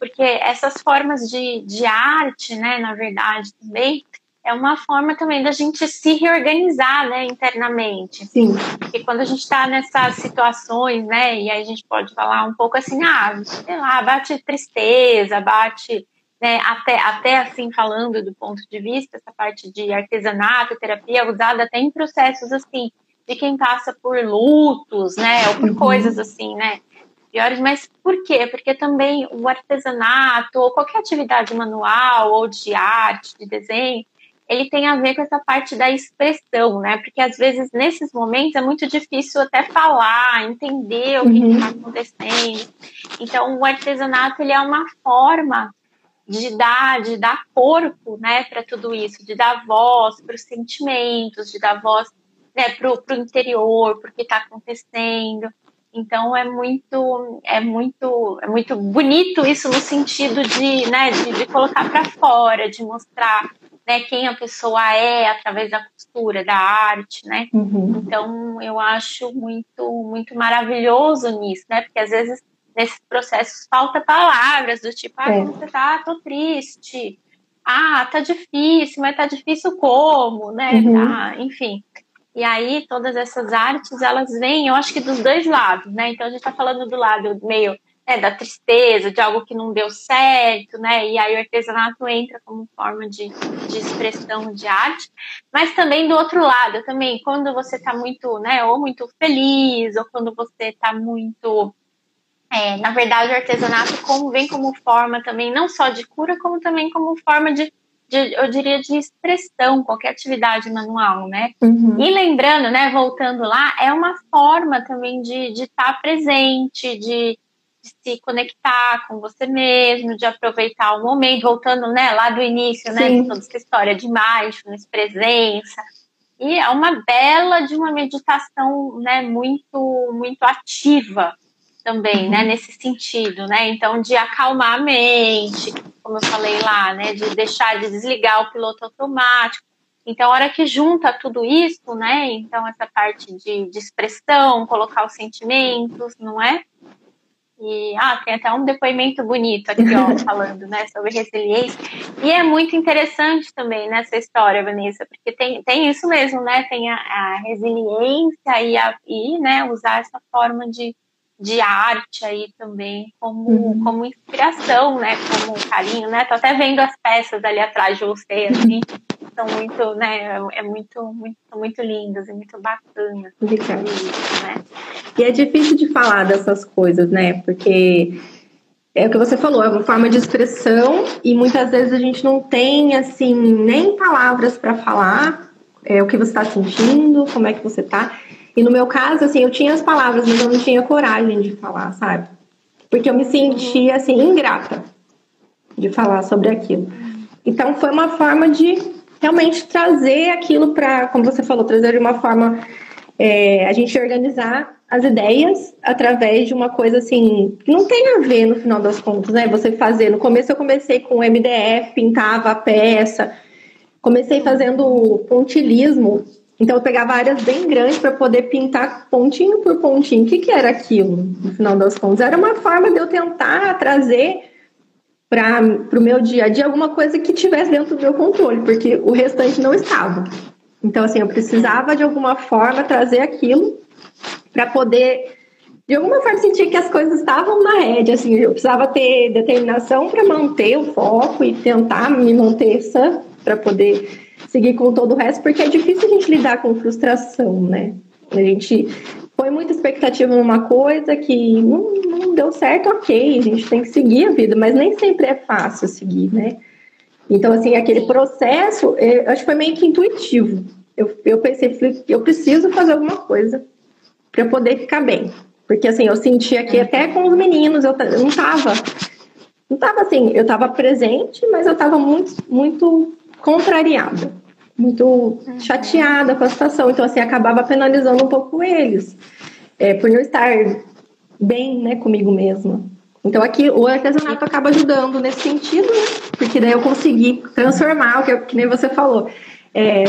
porque essas formas de, de arte, né, na verdade, também, é uma forma também da gente se reorganizar, né, internamente. Sim. Porque quando a gente está nessas situações, né, e aí a gente pode falar um pouco assim, ah, sei lá, bate tristeza, bate, né, até, até assim, falando do ponto de vista, essa parte de artesanato, terapia, usada até em processos, assim, de quem passa por lutos, né, ou por uhum. coisas assim, né, piores, mas por quê? Porque também o artesanato, ou qualquer atividade manual, ou de arte, de desenho, ele tem a ver com essa parte da expressão, né? Porque às vezes nesses momentos é muito difícil até falar, entender o que está uhum. acontecendo. Então o artesanato ele é uma forma de dar, de dar corpo, né, para tudo isso, de dar voz para os sentimentos, de dar voz, né, para o interior, para o que está acontecendo. Então é muito, é muito, é muito bonito isso no sentido de, né, de, de colocar para fora, de mostrar né, quem a pessoa é através da costura, da arte, né? Uhum. Então eu acho muito, muito maravilhoso nisso, né? Porque às vezes nesses processos falta palavras do tipo, ah, é. você tá, tô triste, ah, tá difícil, mas tá difícil como, né? Uhum. Tá, enfim. E aí todas essas artes elas vêm, eu acho que dos dois lados, né? Então a gente tá falando do lado meio né, da tristeza, de algo que não deu certo, né? E aí o artesanato entra como forma de, de expressão de arte, mas também do outro lado, também quando você está muito, né, ou muito feliz, ou quando você está muito é, na verdade, o artesanato como, vem como forma também, não só de cura, como também como forma de, de eu diria, de expressão, qualquer atividade manual, né? Uhum. E lembrando, né, voltando lá, é uma forma também de estar tá presente, de de se conectar com você mesmo, de aproveitar o momento, voltando né, lá do início, né, de toda essa história de mindfulness, presença. E é uma bela de uma meditação né, muito, muito ativa também, né, uhum. nesse sentido, né? Então, de acalmar a mente, como eu falei lá, né, de deixar de desligar o piloto automático. Então, a hora que junta tudo isso, né? Então, essa parte de, de expressão, colocar os sentimentos, não é? E ah, tem até um depoimento bonito aqui, ó, falando, né, sobre resiliência. E é muito interessante também nessa história, Vanessa, porque tem, tem isso mesmo, né? Tem a, a resiliência e, a, e né, usar essa forma de, de arte aí também como, uhum. como inspiração, né? Como carinho, né? Tô até vendo as peças ali atrás de você, assim são muito, né, é muito, muito, muito lindas e muito bacanas. Obrigada. Né? E é difícil de falar dessas coisas, né, porque é o que você falou, é uma forma de expressão e muitas vezes a gente não tem, assim, nem palavras para falar é, o que você está sentindo, como é que você está. E no meu caso, assim, eu tinha as palavras, mas eu não tinha coragem de falar, sabe? Porque eu me sentia, assim, ingrata de falar sobre aquilo. Então, foi uma forma de realmente trazer aquilo para, como você falou, trazer de uma forma é, a gente organizar as ideias através de uma coisa assim que não tem a ver no final das contas, né? Você fazer. No começo eu comecei com MDF, pintava a peça, comecei fazendo pontilismo. Então eu pegava áreas bem grandes para poder pintar pontinho por pontinho. O que, que era aquilo, no final das contas? Era uma forma de eu tentar trazer para o meu dia a dia alguma coisa que tivesse dentro do meu controle, porque o restante não estava. Então, assim, eu precisava de alguma forma trazer aquilo para poder, de alguma forma, sentir que as coisas estavam na rede. Assim, eu precisava ter determinação para manter o foco e tentar me manter sã para poder seguir com todo o resto, porque é difícil a gente lidar com frustração, né? A gente põe muita expectativa numa coisa que não, não deu certo, ok, a gente tem que seguir a vida, mas nem sempre é fácil seguir, né? Então, assim, aquele processo, é, eu acho que foi meio que intuitivo. Eu, eu pensei, eu preciso fazer alguma coisa para poder ficar bem. Porque, assim, eu senti aqui até com os meninos, eu, eu não estava não estava assim, eu estava presente, mas eu estava muito, muito contrariada muito chateada com a situação. Então, assim, acabava penalizando um pouco eles, é, por não estar bem, né, comigo mesma. Então, aqui o artesanato acaba ajudando nesse sentido, né? Porque daí eu consegui transformar, o que, que nem você falou, é,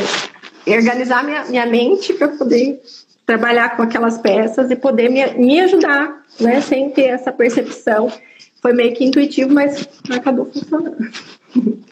organizar minha, minha mente para poder trabalhar com aquelas peças e poder me, me ajudar, né, sem ter essa percepção. Foi meio que intuitivo, mas acabou funcionando.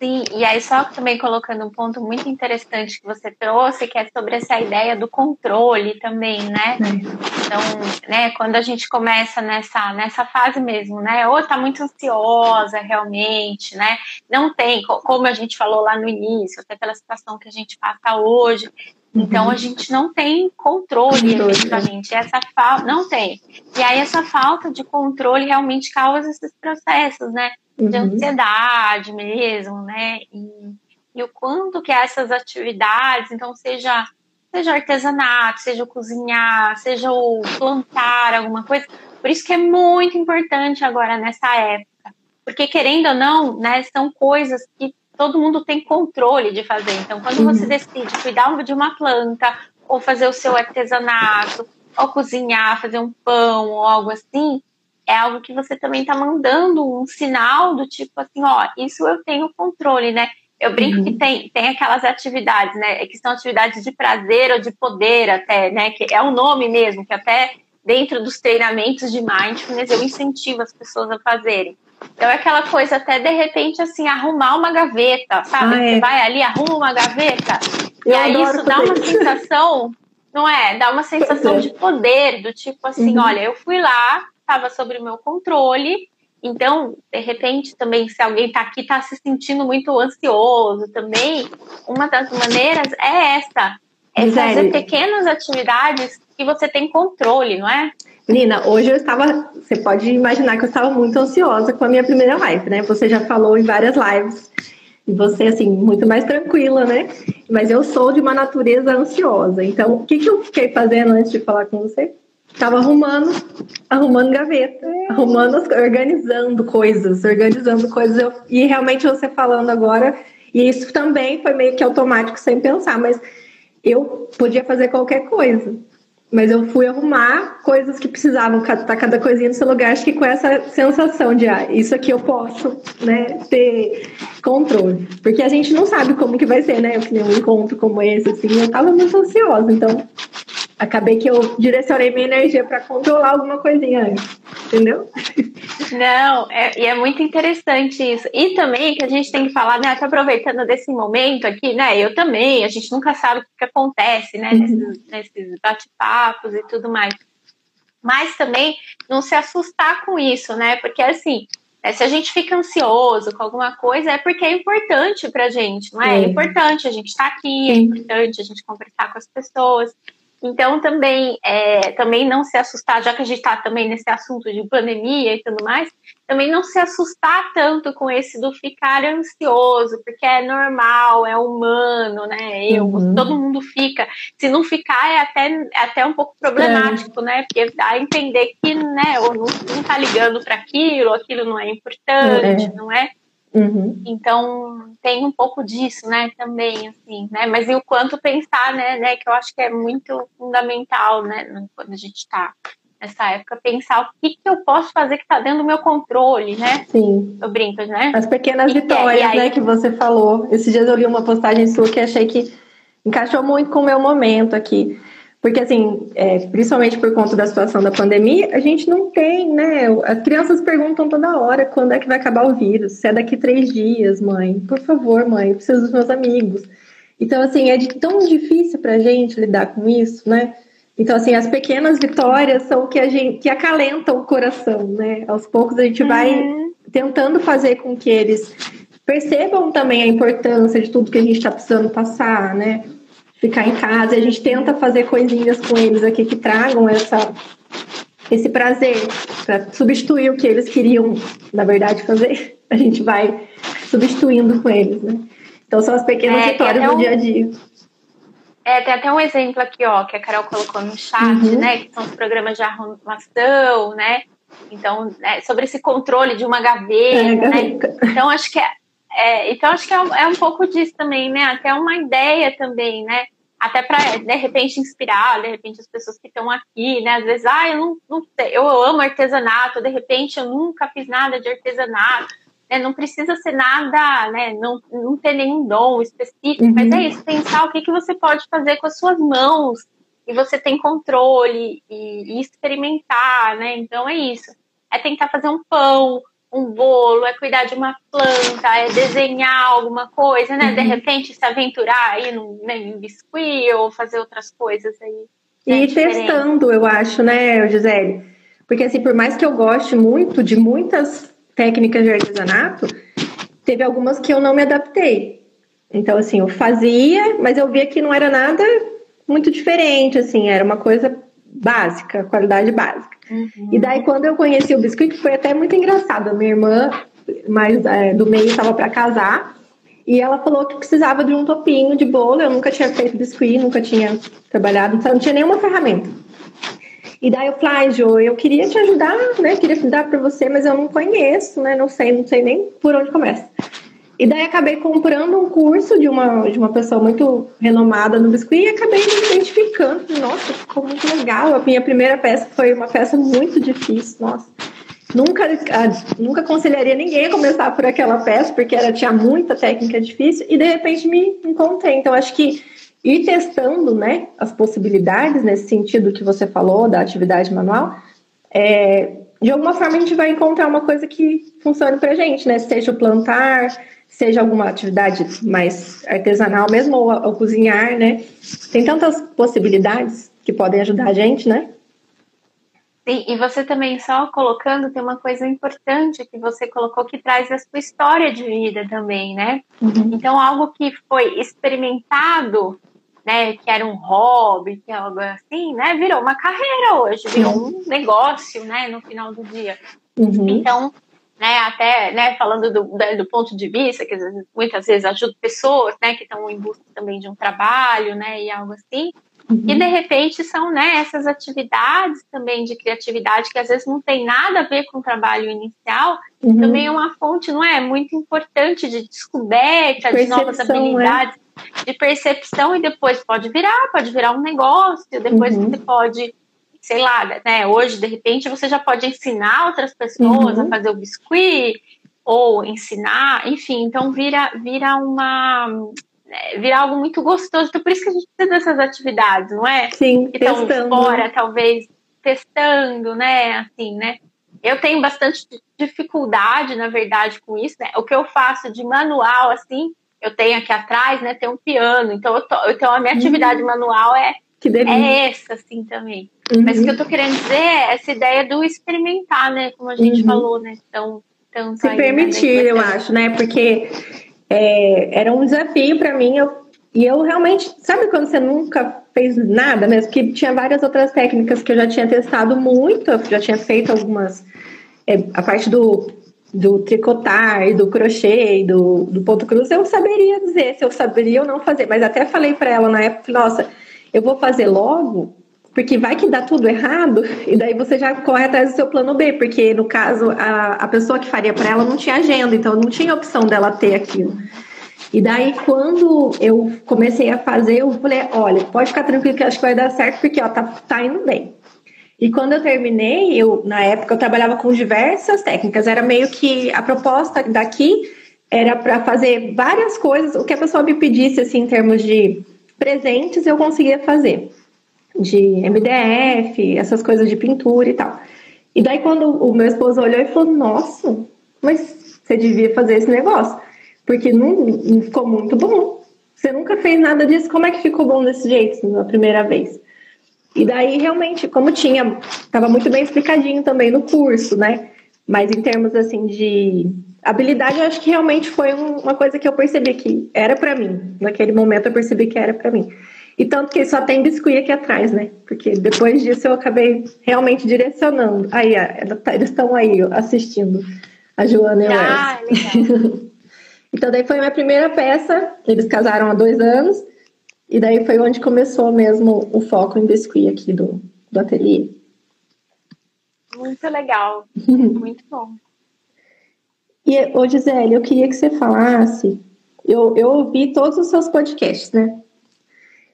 Sim, e aí só também colocando um ponto muito interessante que você trouxe, que é sobre essa ideia do controle também, né? Então, né, quando a gente começa nessa, nessa fase mesmo, né? Ou tá muito ansiosa realmente, né? Não tem, como a gente falou lá no início, até pela situação que a gente passa hoje, então uhum. a gente não tem controle, efetivamente. Essa falta não tem. E aí essa falta de controle realmente causa esses processos, né? De uhum. ansiedade mesmo, né? E, e o quanto que essas atividades, então seja seja artesanato, seja o cozinhar, seja o plantar alguma coisa, por isso que é muito importante agora nessa época, porque querendo ou não, né, são coisas que todo mundo tem controle de fazer. Então, quando uhum. você decide cuidar de uma planta ou fazer o seu artesanato, ou cozinhar, fazer um pão ou algo assim, é algo que você também está mandando um sinal do tipo assim, ó, isso eu tenho controle, né? Eu brinco uhum. que tem, tem aquelas atividades, né? Que são atividades de prazer ou de poder até, né? Que é o um nome mesmo, que até dentro dos treinamentos de mindfulness eu incentivo as pessoas a fazerem. Então é aquela coisa até de repente assim, arrumar uma gaveta, sabe? Ah, é. Você vai ali, arruma uma gaveta, eu e aí isso dá uma sensação, não é? Dá uma sensação é. de poder, do tipo assim, uhum. olha, eu fui lá, estava sobre o meu controle. Então, de repente, também, se alguém está aqui, está se sentindo muito ansioso também, uma das maneiras é essa: é fazer pequenas atividades que você tem controle, não é? Menina, hoje eu estava. Você pode imaginar que eu estava muito ansiosa com a minha primeira live, né? Você já falou em várias lives. E você, assim, muito mais tranquila, né? Mas eu sou de uma natureza ansiosa. Então, o que, que eu fiquei fazendo antes de falar com você? Tava arrumando, arrumando gaveta, arrumando, organizando coisas, organizando coisas. E realmente você falando agora, e isso também foi meio que automático, sem pensar, mas eu podia fazer qualquer coisa. Mas eu fui arrumar coisas que precisavam tá cada coisinha no seu lugar, acho que com essa sensação de, ah, isso aqui eu posso, né, ter controle. Porque a gente não sabe como que vai ser, né, eu um encontro como esse, assim, eu tava muito ansiosa, então acabei que eu direcionei minha energia para controlar alguma coisinha antes, entendeu? Não, é, e é muito interessante isso. E também que a gente tem que falar, né? Tô aproveitando desse momento aqui, né? Eu também, a gente nunca sabe o que, que acontece, né? Uhum. Nesses, nesses bate-papos e tudo mais. Mas também não se assustar com isso, né? Porque assim, né, se a gente fica ansioso com alguma coisa, é porque é importante pra gente, não é? É, é importante a gente estar tá aqui, é importante a gente conversar com as pessoas. Então, também, é, também não se assustar, já que a gente está também nesse assunto de pandemia e tudo mais, também não se assustar tanto com esse do ficar ansioso, porque é normal, é humano, né? Eu, uhum. todo mundo fica. Se não ficar, é até, é até um pouco problemático, é. né? Porque dá a entender que, né, ou não, não tá ligando para aquilo, aquilo não é importante, é. não é? Uhum. Então tem um pouco disso, né, também, assim, né? Mas e o quanto pensar, né, né, que eu acho que é muito fundamental, né, quando a gente está nessa época, pensar o que, que eu posso fazer que está dentro do meu controle, né? Sim. Eu brinco, né? As pequenas e vitórias, aí... né, que você falou. Esses dias eu vi uma postagem sua que achei que encaixou muito com o meu momento aqui. Porque, assim, é, principalmente por conta da situação da pandemia, a gente não tem, né? As crianças perguntam toda hora quando é que vai acabar o vírus. Se é daqui três dias, mãe. Por favor, mãe, eu preciso dos meus amigos. Então, assim, é de tão difícil para a gente lidar com isso, né? Então, assim, as pequenas vitórias são o que a gente que acalentam o coração, né? Aos poucos a gente uhum. vai tentando fazer com que eles percebam também a importância de tudo que a gente está precisando passar, né? Ficar em casa. A gente tenta fazer coisinhas com eles aqui que tragam essa, esse prazer para substituir o que eles queriam, na verdade, fazer. A gente vai substituindo com eles, né? Então são as pequenas é, vitórias do um, dia a dia. É, tem até um exemplo aqui, ó, que a Carol colocou no chat, uhum. né? Que são os programas de arrumação, né? Então, é, sobre esse controle de uma gaveta, é, né? Então, acho que é, é, então acho que é um, é um pouco disso também, né? Até uma ideia também, né? Até para de repente inspirar, de repente as pessoas que estão aqui, né? Às vezes, ah, eu não, não eu amo artesanato, de repente eu nunca fiz nada de artesanato. Né? Não precisa ser nada, né? Não, não ter nenhum dom específico, uhum. mas é isso, pensar o que, que você pode fazer com as suas mãos e você tem controle e, e experimentar, né? Então é isso. É tentar fazer um pão, um bolo, é cuidar de uma planta, é desenhar alguma coisa, né? Uhum. De repente se aventurar aí no, né, em biscuit ou fazer outras coisas aí. Né, e testando, eu acho, né, Gisele? Porque assim, por mais que eu goste muito de muitas técnicas de artesanato, teve algumas que eu não me adaptei. Então, assim, eu fazia, mas eu via que não era nada muito diferente, assim, era uma coisa básica, qualidade básica. Uhum. E daí, quando eu conheci o biscuit, foi até muito engraçado. A minha irmã, mais é, do meio, estava para casar. E ela falou que precisava de um topinho de bolo. Eu nunca tinha feito biscuit, nunca tinha trabalhado, então não tinha nenhuma ferramenta. E daí eu falei, ai, Jo, eu queria te ajudar, né? Queria dar para você, mas eu não conheço, né? Não sei, não sei nem por onde começa. E daí acabei comprando um curso de uma, de uma pessoa muito renomada no biscuit e acabei me identificando. Nossa, ficou muito legal. A minha primeira peça foi uma peça muito difícil, nossa. Nunca, nunca aconselharia ninguém a começar por aquela peça, porque ela tinha muita técnica difícil, e de repente me encontrei. Então, acho que ir testando né, as possibilidades nesse sentido que você falou da atividade manual, é, de alguma forma a gente vai encontrar uma coisa que funcione para gente, né? Seja o plantar, seja alguma atividade mais artesanal, mesmo ou ao cozinhar, né? Tem tantas possibilidades que podem ajudar a gente, né? Sim, e você também só colocando, tem uma coisa importante que você colocou que traz a sua história de vida também, né? Uhum. Então, algo que foi experimentado, né, que era um hobby, que é algo assim, né, virou uma carreira hoje, virou uhum. um negócio, né, no final do dia. Uhum. Então, né, até né, falando do, do ponto de vista, que muitas vezes ajuda pessoas né, que estão em busca também de um trabalho né, e algo assim. Uhum. E de repente são né, essas atividades também de criatividade que às vezes não tem nada a ver com o trabalho inicial, uhum. também é uma fonte, não é? Muito importante de descoberta, de, de novas habilidades, é. de percepção, e depois pode virar, pode virar um negócio, depois uhum. você pode sei lá, né? Hoje, de repente, você já pode ensinar outras pessoas uhum. a fazer o biscuit ou ensinar, enfim, então vira, vira uma é, vira algo muito gostoso. Então, por isso que a gente precisa dessas atividades, não é? Sim, que estão fora, talvez testando, né? Assim, né? Eu tenho bastante dificuldade, na verdade, com isso, né? O que eu faço de manual, assim, eu tenho aqui atrás, né? Tem um piano, então eu, tô, então a minha uhum. atividade manual é que delícia. É essa, assim, também. Uhum. Mas o que eu tô querendo dizer é essa ideia do experimentar, né? Como a gente uhum. falou, né? Então, tanto Se aí, permitir, né? eu acho, né? Porque é, era um desafio para mim. Eu, e eu realmente, sabe quando você nunca fez nada mesmo? Que tinha várias outras técnicas que eu já tinha testado muito, eu já tinha feito algumas. É, a parte do, do tricotar e do crochê e do, do ponto cruz, eu saberia dizer se eu saberia ou não fazer. Mas até falei para ela na época, nossa eu vou fazer logo, porque vai que dá tudo errado, e daí você já corre atrás do seu plano B, porque no caso a, a pessoa que faria para ela não tinha agenda, então não tinha opção dela ter aquilo. E daí, quando eu comecei a fazer, eu falei: olha, pode ficar tranquilo que acho que vai dar certo, porque ó, tá, tá indo bem. E quando eu terminei, eu na época eu trabalhava com diversas técnicas, era meio que a proposta daqui era para fazer várias coisas, o que a pessoa me pedisse assim em termos de presentes eu conseguia fazer. de MDF, essas coisas de pintura e tal. E daí quando o meu esposo olhou e falou, nossa, mas você devia fazer esse negócio, porque não, não ficou muito bom. Você nunca fez nada disso, como é que ficou bom desse jeito na primeira vez? E daí, realmente, como tinha, estava muito bem explicadinho também no curso, né? Mas em termos, assim, de habilidade, eu acho que realmente foi uma coisa que eu percebi que era para mim. Naquele momento, eu percebi que era para mim. E tanto que só tem biscuit aqui atrás, né? Porque depois disso eu acabei realmente direcionando. Aí, tá, eles estão aí assistindo, a Joana e o Ah, legal. então, daí foi a minha primeira peça. Eles casaram há dois anos. E daí foi onde começou mesmo o foco em biscuit aqui do, do ateliê. Muito legal, muito bom. E, ô Gisele, eu queria que você falasse, eu, eu ouvi todos os seus podcasts, né?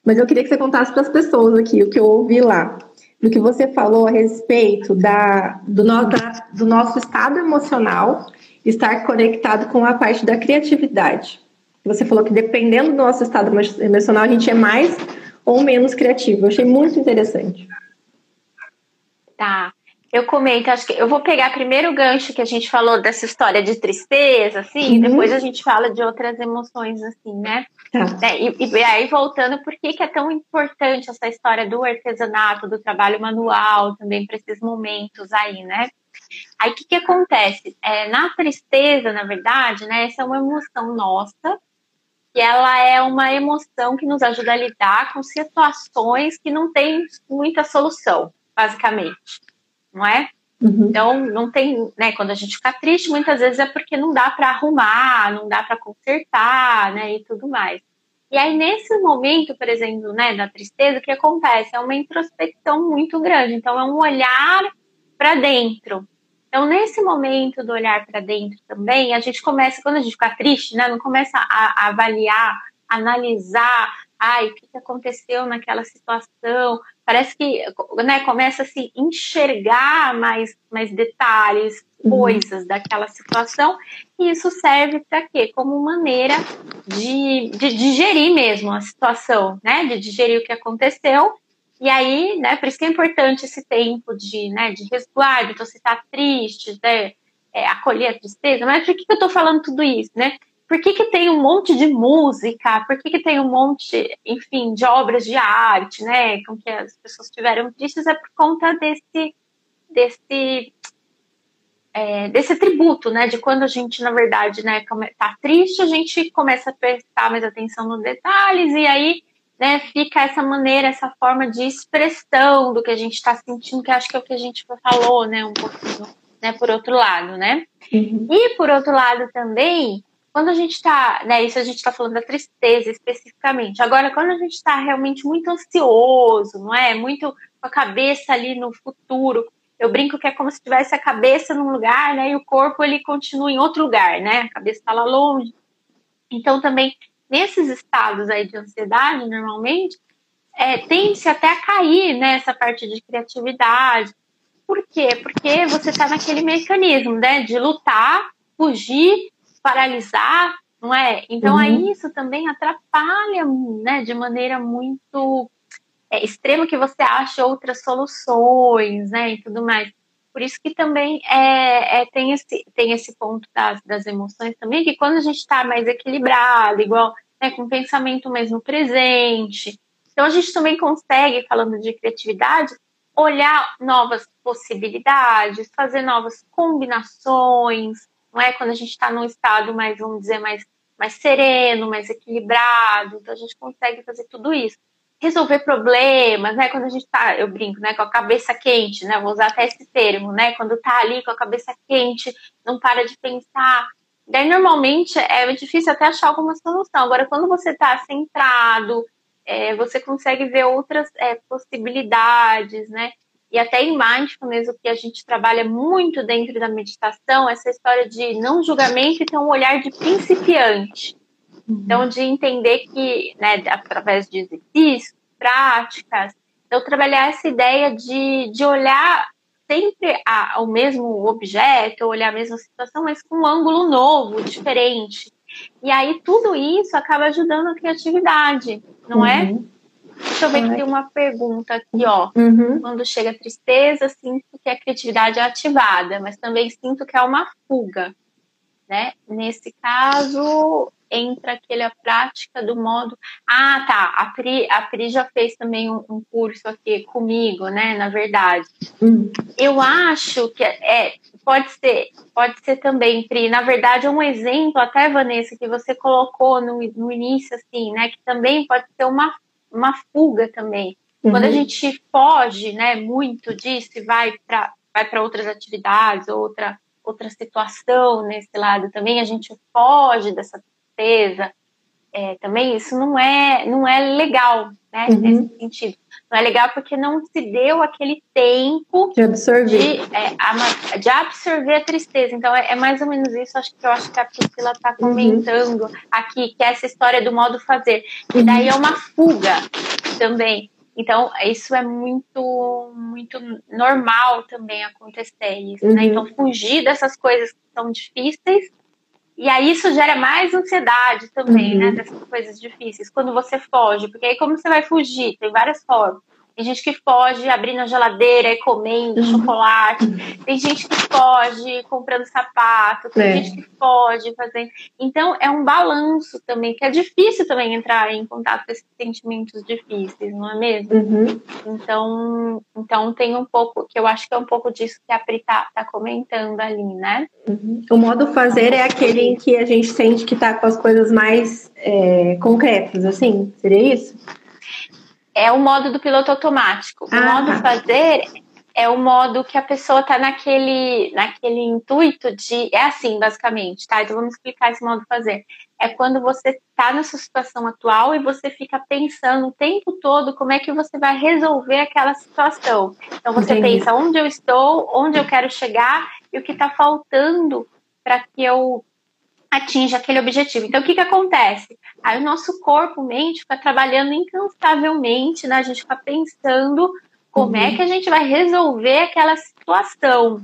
Mas eu queria que você contasse para as pessoas aqui o que eu ouvi lá, do que você falou a respeito da, do, no, da, do nosso estado emocional estar conectado com a parte da criatividade. Você falou que dependendo do nosso estado emocional, a gente é mais ou menos criativo. Eu achei muito interessante. Tá. Eu comento, acho que eu vou pegar primeiro o gancho que a gente falou dessa história de tristeza, assim, uhum. e depois a gente fala de outras emoções, assim, né? Tá. É, e, e, aí, voltando, por que, que é tão importante essa história do artesanato, do trabalho manual, também para esses momentos aí, né? Aí, o que, que acontece? É, na tristeza, na verdade, né, essa é uma emoção nossa, que ela é uma emoção que nos ajuda a lidar com situações que não tem muita solução, basicamente, não é? Uhum. Então, não tem, né? Quando a gente fica triste, muitas vezes é porque não dá para arrumar, não dá para consertar, né? E tudo mais. E aí, nesse momento, por exemplo, né, da tristeza, o que acontece? É uma introspecção muito grande. Então, é um olhar para dentro. Então, nesse momento do olhar para dentro também, a gente começa, quando a gente fica triste, né, não começa a, a avaliar, analisar, ai, o que, aconteceu naquela situação. Parece que né, começa a se enxergar mais, mais detalhes, uhum. coisas daquela situação, e isso serve para quê? Como maneira de, de digerir mesmo a situação, né? De digerir o que aconteceu e aí, né, por isso que é importante esse tempo de, né, de resguardo, então você está triste, né, é, acolher a tristeza, mas por que, que eu estou falando tudo isso, né? Por que, que tem um monte de música? Por que, que tem um monte, enfim, de obras de arte, né, com que as pessoas estiveram tristes? É por conta desse, desse, é, desse tributo, né, de quando a gente, na verdade, né, tá triste, a gente começa a prestar mais atenção nos detalhes e aí né, fica essa maneira, essa forma de expressão do que a gente está sentindo, que acho que é o que a gente falou, né, um pouquinho, né, por outro lado, né? Uhum. E por outro lado também, quando a gente está, né, isso a gente está falando da tristeza especificamente. Agora, quando a gente está realmente muito ansioso, não é? Muito com a cabeça ali no futuro, eu brinco que é como se tivesse a cabeça num lugar, né, e o corpo ele continua em outro lugar, né? A cabeça está lá longe. Então também nesses estados aí de ansiedade, normalmente, é, tende-se até a cair nessa né, parte de criatividade. Por quê? Porque você está naquele mecanismo, né, de lutar, fugir, paralisar, não é? Então, uhum. aí isso também atrapalha, né, de maneira muito é, extrema que você acha outras soluções, né, e tudo mais. Por isso que também é, é, tem, esse, tem esse ponto das, das emoções também, que quando a gente está mais equilibrado, igual né, com pensamento mesmo presente. Então a gente também consegue, falando de criatividade, olhar novas possibilidades, fazer novas combinações, não é? Quando a gente está num estado mais, vamos dizer, mais, mais sereno, mais equilibrado, então a gente consegue fazer tudo isso resolver problemas, né? Quando a gente tá, eu brinco, né, com a cabeça quente, né? Vou usar até esse termo, né? Quando tá ali com a cabeça quente, não para de pensar. Daí, normalmente, é difícil até achar alguma solução. Agora, quando você está centrado, é, você consegue ver outras é, possibilidades, né? E até em mindfulness, o que a gente trabalha muito dentro da meditação, essa história de não julgamento e ter um olhar de principiante. Então, de entender que, né, através de exercícios, práticas, então trabalhar essa ideia de, de olhar sempre a, o mesmo objeto, olhar a mesma situação, mas com um ângulo novo, diferente. E aí tudo isso acaba ajudando a criatividade, não é? uhum. é? Deixa eu ver que tem uma pergunta aqui, ó. Uhum. Quando chega a tristeza, sinto que a criatividade é ativada, mas também sinto que é uma fuga, né? Nesse caso, entra aquela prática do modo. Ah, tá. A Pri, a Pri já fez também um, um curso aqui comigo, né? Na verdade. Uhum. Eu acho que é, pode ser, pode ser também, Pri. Na verdade, um exemplo, até, Vanessa, que você colocou no, no início, assim, né? Que também pode ser uma uma fuga também. Uhum. Quando a gente foge, né, muito disso e vai para vai para outras atividades, outra outra situação nesse lado também, a gente foge dessa tristeza. É, também isso não é não é legal, né, uhum. nesse sentido. Não é legal porque não se deu aquele tempo de absorver, de, é, de absorver a tristeza. Então é, é, mais ou menos isso. Acho que eu acho que a Priscila está uhum. comentando uhum. aqui que é essa história do modo fazer. E uhum. daí é uma fuga também. Então, isso é muito, muito normal também acontecer isso, né? uhum. né? Então, fugir dessas coisas que são difíceis e aí isso gera mais ansiedade também, né, uhum. né? Dessas coisas difíceis. Quando você foge, porque aí como você vai fugir? Tem várias formas. Tem gente que foge abrindo a geladeira e comendo uhum. chocolate. Tem gente que foge comprando sapato. Tem é. gente que foge fazendo. Então é um balanço também, que é difícil também entrar em contato com esses sentimentos difíceis, não é mesmo? Uhum. Então, então tem um pouco, que eu acho que é um pouco disso que a Pri tá, tá comentando ali, né? Uhum. O modo fazer é aquele em que a gente sente que tá com as coisas mais é, concretas, assim? Seria isso? É o modo do piloto automático. O ah, modo tá. fazer é o modo que a pessoa está naquele, naquele intuito de. É assim, basicamente, tá? Então vamos explicar esse modo fazer. É quando você está na sua situação atual e você fica pensando o tempo todo como é que você vai resolver aquela situação. Então você Entendi. pensa onde eu estou, onde eu quero chegar e o que está faltando para que eu atinja aquele objetivo. Então, o que, que acontece? Aí o nosso corpo, mente, fica trabalhando incansavelmente, né? A gente fica pensando como é uhum. é que a gente vai resolver aquela situação,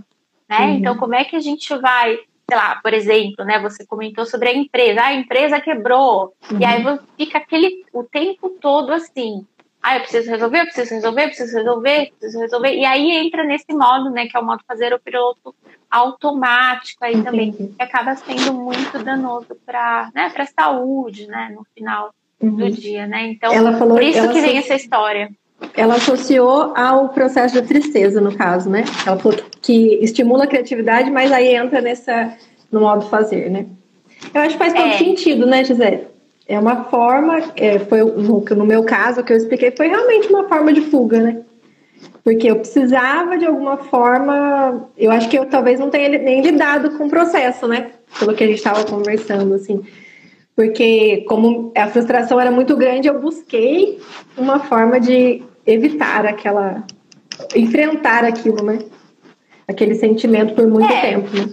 né? Uhum. Então, como é que a gente vai, sei lá, por exemplo, né? Você comentou sobre a empresa, ah, a empresa quebrou, uhum. e aí uhum. fica aquele o tempo todo assim. Ah, eu preciso resolver, eu preciso resolver, eu preciso resolver, eu preciso resolver. E aí entra nesse modo, né, que é o modo fazer o piloto automático aí também, que acaba sendo muito danoso para né, a saúde, né, no final uhum. do dia, né? Então, ela falou, por isso que vem essa história. Ela associou ao processo de tristeza, no caso, né? Ela falou que estimula a criatividade, mas aí entra nessa no modo fazer, né? Eu acho que faz todo é. sentido, né, Gisele? É uma forma, é, foi no, no meu caso, o que eu expliquei foi realmente uma forma de fuga, né? porque eu precisava de alguma forma, eu acho que eu talvez não tenha nem lidado com o processo, né? Pelo que a gente estava conversando, assim. Porque como a frustração era muito grande, eu busquei uma forma de evitar aquela enfrentar aquilo, né? Aquele sentimento por muito é. tempo, né?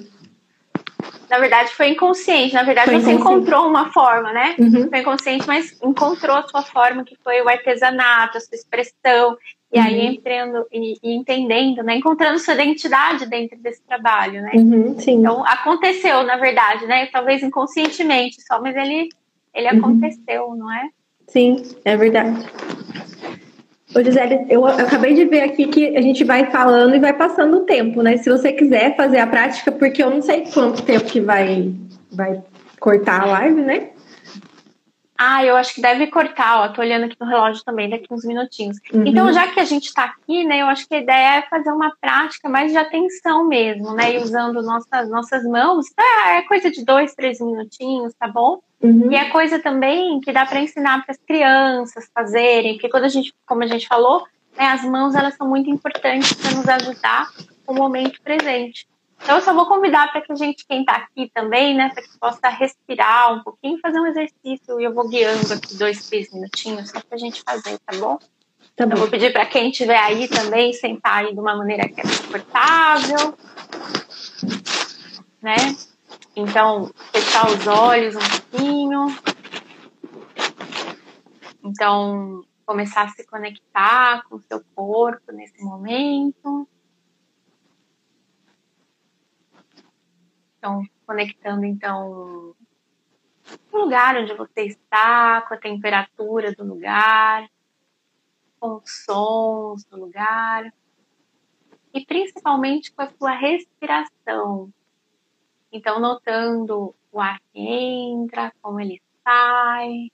Na verdade, foi inconsciente. Na verdade, foi você encontrou uma forma, né? Uhum. Foi inconsciente, mas encontrou a sua forma, que foi o artesanato, a sua expressão. E uhum. aí entrando e, e, entendendo, né? Encontrando sua identidade dentro desse trabalho, né? Uhum, então aconteceu, na verdade, né? Talvez inconscientemente só, mas ele, ele uhum. aconteceu, não é? Sim, é verdade. Ô, Gisele, eu acabei de ver aqui que a gente vai falando e vai passando o tempo, né? Se você quiser fazer a prática, porque eu não sei quanto tempo que vai, vai cortar a live, né? Ah, eu acho que deve cortar, ó. Tô olhando aqui no relógio também, daqui uns minutinhos. Uhum. Então, já que a gente tá aqui, né, eu acho que a ideia é fazer uma prática mais de atenção mesmo, né? E usando nossas, nossas mãos. É, é coisa de dois, três minutinhos, tá bom? Uhum. E é coisa também que dá para ensinar para as crianças fazerem, porque quando a gente, como a gente falou, né, as mãos elas são muito importantes para nos ajudar no momento presente. Então, eu só vou convidar para que a gente, quem está aqui também, né, para que possa respirar um pouquinho, fazer um exercício. E eu vou guiando aqui dois, três minutinhos só para a gente fazer, tá bom? Tá bom. Eu vou pedir para quem estiver aí também sentar aí de uma maneira que é confortável, né? Então, fechar os olhos um pouquinho. Então, começar a se conectar com o seu corpo nesse momento. Então, conectando então o lugar onde você está, com a temperatura do lugar. com os sons do lugar e principalmente com a sua respiração. Então, notando o ar que entra, como ele sai.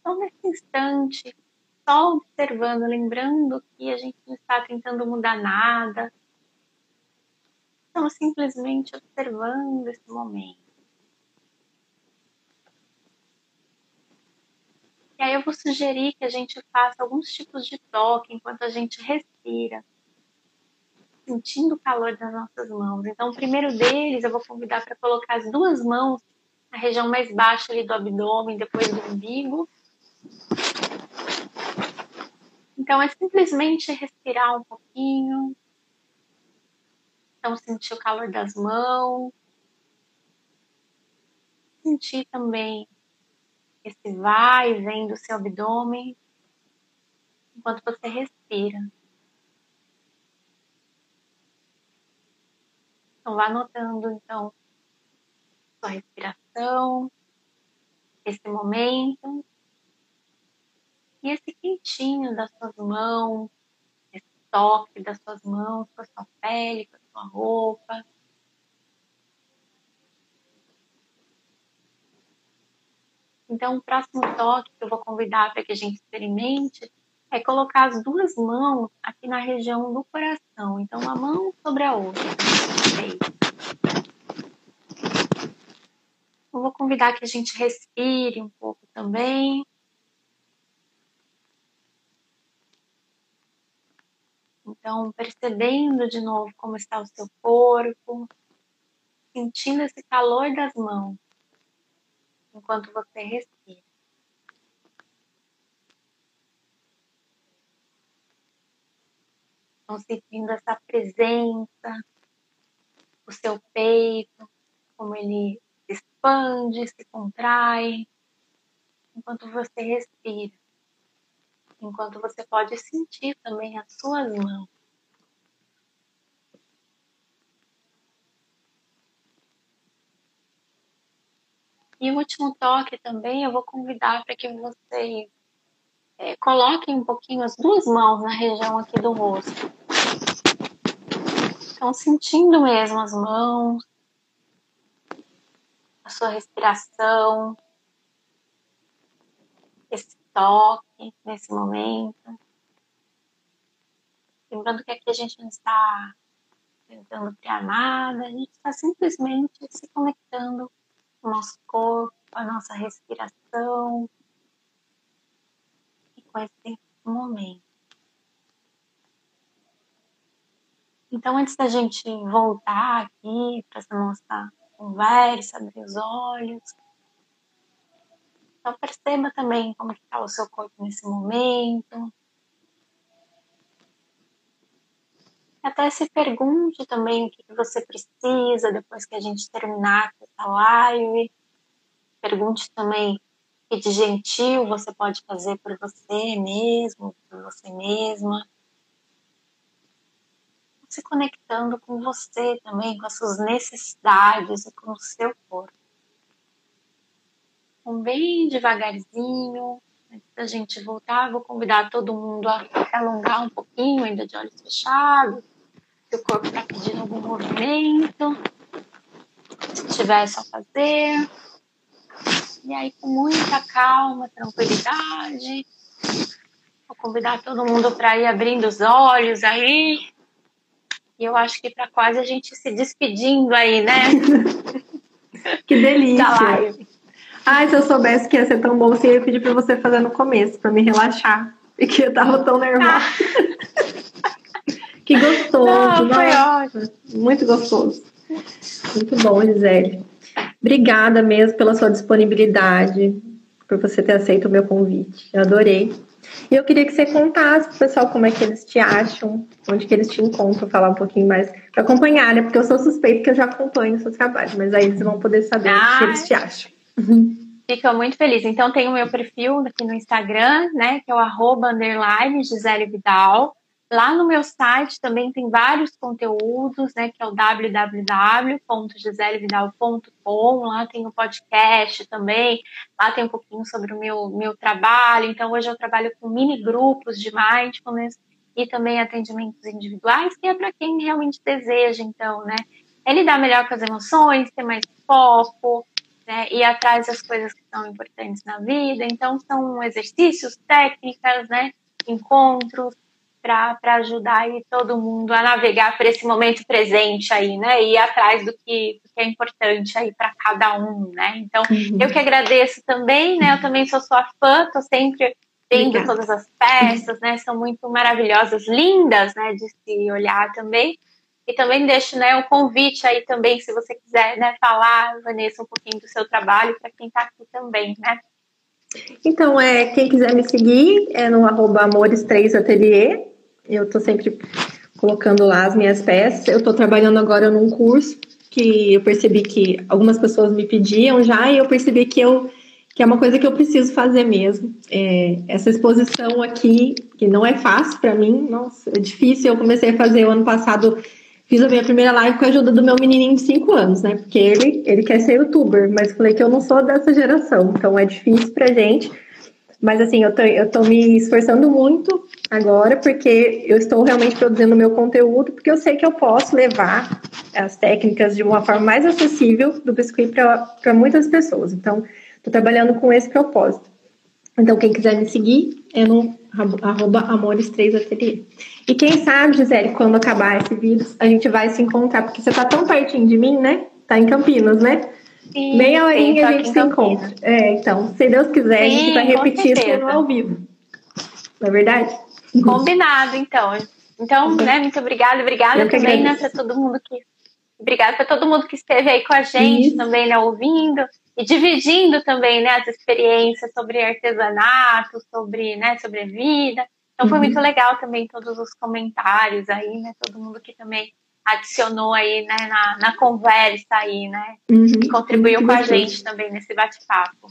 Então, nesse instante, só observando, lembrando que a gente não está tentando mudar nada. Então, simplesmente observando esse momento. E aí eu vou sugerir que a gente faça alguns tipos de toque enquanto a gente respira, sentindo o calor das nossas mãos. Então, o primeiro deles eu vou convidar para colocar as duas mãos na região mais baixa ali do abdômen, depois do umbigo. Então, é simplesmente respirar um pouquinho. Então, sentir o calor das mãos. Sentir também esse vai e vem do seu abdômen enquanto você respira. Então, vá notando, então, sua respiração, esse momento e esse quentinho das suas mãos, esse toque das suas mãos com a sua pele, com a sua roupa. Então, o próximo toque que eu vou convidar para que a gente experimente é colocar as duas mãos aqui na região do coração. Então, uma mão sobre a outra. Eu vou convidar que a gente respire um pouco também. Então, percebendo de novo como está o seu corpo, sentindo esse calor das mãos enquanto você respira. Então, sentindo essa presença, o seu peito, como ele se expande, se contrai, enquanto você respira. Enquanto você pode sentir também as suas mãos. E o último toque também, eu vou convidar para que vocês é, coloquem um pouquinho as duas mãos na região aqui do rosto. Então, sentindo mesmo as mãos, a sua respiração, esse toque nesse momento. Lembrando que aqui a gente não está tentando criar nada, a gente está simplesmente se conectando o nosso corpo, a nossa respiração com esse momento. Então, antes da gente voltar aqui para essa nossa conversa, abrir os olhos, então perceba também como está o seu corpo nesse momento. Até se pergunte também o que você precisa depois que a gente terminar essa live. Pergunte também que de gentil você pode fazer por você mesmo, por você mesma. Se conectando com você também, com as suas necessidades e com o seu corpo. Então, bem devagarzinho, antes da gente voltar, vou convidar todo mundo a alongar um pouquinho, ainda de olhos fechados se o corpo está pedindo algum movimento. Se tiver, é só fazer. E aí, com muita calma, tranquilidade, vou convidar todo mundo para ir abrindo os olhos aí. E eu acho que para quase a gente se despedindo aí, né? que delícia. Da live. Ai, se eu soubesse que ia ser tão bom, assim, eu ia pedir para você fazer no começo, para me relaxar. Porque eu tava tão nervosa. Ah. Que gostoso. Não, foi ótimo. Muito gostoso. Muito bom, Gisele. Obrigada mesmo pela sua disponibilidade, por você ter aceito o meu convite. Eu adorei. E eu queria que você contasse pro pessoal como é que eles te acham, onde que eles te encontram, falar um pouquinho mais, para acompanhar, né? Porque eu sou suspeita que eu já acompanho o seu trabalho, mas aí eles vão poder saber ah, onde que eles te acham. Fico muito feliz. Então tem o meu perfil aqui no Instagram, né? Que é o arroba underline Gisele Vidal. Lá no meu site também tem vários conteúdos, né, que é o www.giselevidal.com, lá tem o podcast também, lá tem um pouquinho sobre o meu, meu trabalho, então hoje eu trabalho com mini grupos de mindfulness e também atendimentos individuais, que é para quem realmente deseja, então, né, é lidar melhor com as emoções, ter mais foco, né, ir atrás das coisas que são importantes na vida, então são exercícios, técnicas, né, encontros, para ajudar aí todo mundo a navegar por esse momento presente aí, né? E ir atrás do que, do que é importante aí para cada um, né? Então, uhum. eu que agradeço também, né? Eu também sou sua fã, tô sempre vendo Obrigada. todas as peças, né? São muito maravilhosas, lindas, né? De se olhar também. E também deixo né, o convite aí também, se você quiser né, falar, Vanessa, um pouquinho do seu trabalho para quem está aqui também, né? Então, é, quem quiser me seguir é no arroba amores3atelier, eu estou sempre colocando lá as minhas peças. Eu estou trabalhando agora num curso que eu percebi que algumas pessoas me pediam já e eu percebi que eu que é uma coisa que eu preciso fazer mesmo. É, essa exposição aqui, que não é fácil para mim, nossa, é difícil. Eu comecei a fazer o ano passado, fiz a minha primeira live com a ajuda do meu menininho de 5 anos, né? Porque ele, ele quer ser youtuber, mas falei que eu não sou dessa geração, então é difícil pra gente. Mas assim, eu tô, eu tô me esforçando muito agora, porque eu estou realmente produzindo meu conteúdo, porque eu sei que eu posso levar as técnicas de uma forma mais acessível do biscuit para muitas pessoas. Então, estou trabalhando com esse propósito. Então, quem quiser me seguir é no arroba amores3ateliê. E quem sabe, Gisele, quando acabar esse vídeo, a gente vai se encontrar, porque você está tão pertinho de mim, né? Tá em Campinas, né? Sim, Meia horinha a gente se encontra. É, então, se Deus quiser, sim, a gente vai repetir isso ao vivo. Não é verdade? Combinado, então. Então, né, muito obrigada, obrigada também, né, para todo mundo que. Obrigada para todo mundo que esteve aí com a gente Isso. também, né, ouvindo e dividindo também, né, as experiências sobre artesanato, sobre, né, sobre a vida. Então foi uhum. muito legal também todos os comentários aí, né, todo mundo que também adicionou aí, né, na, na conversa aí, né, uhum. e contribuiu muito com a gente também nesse bate-papo.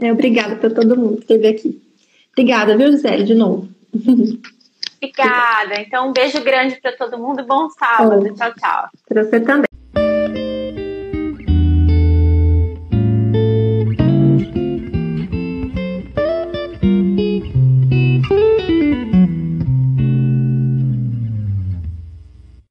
É, obrigada para todo mundo que esteve aqui. Obrigada, viu, Gisele, de novo. Obrigada. Então, um beijo grande para todo mundo. Bom sábado. Tchau, tchau. Para você também.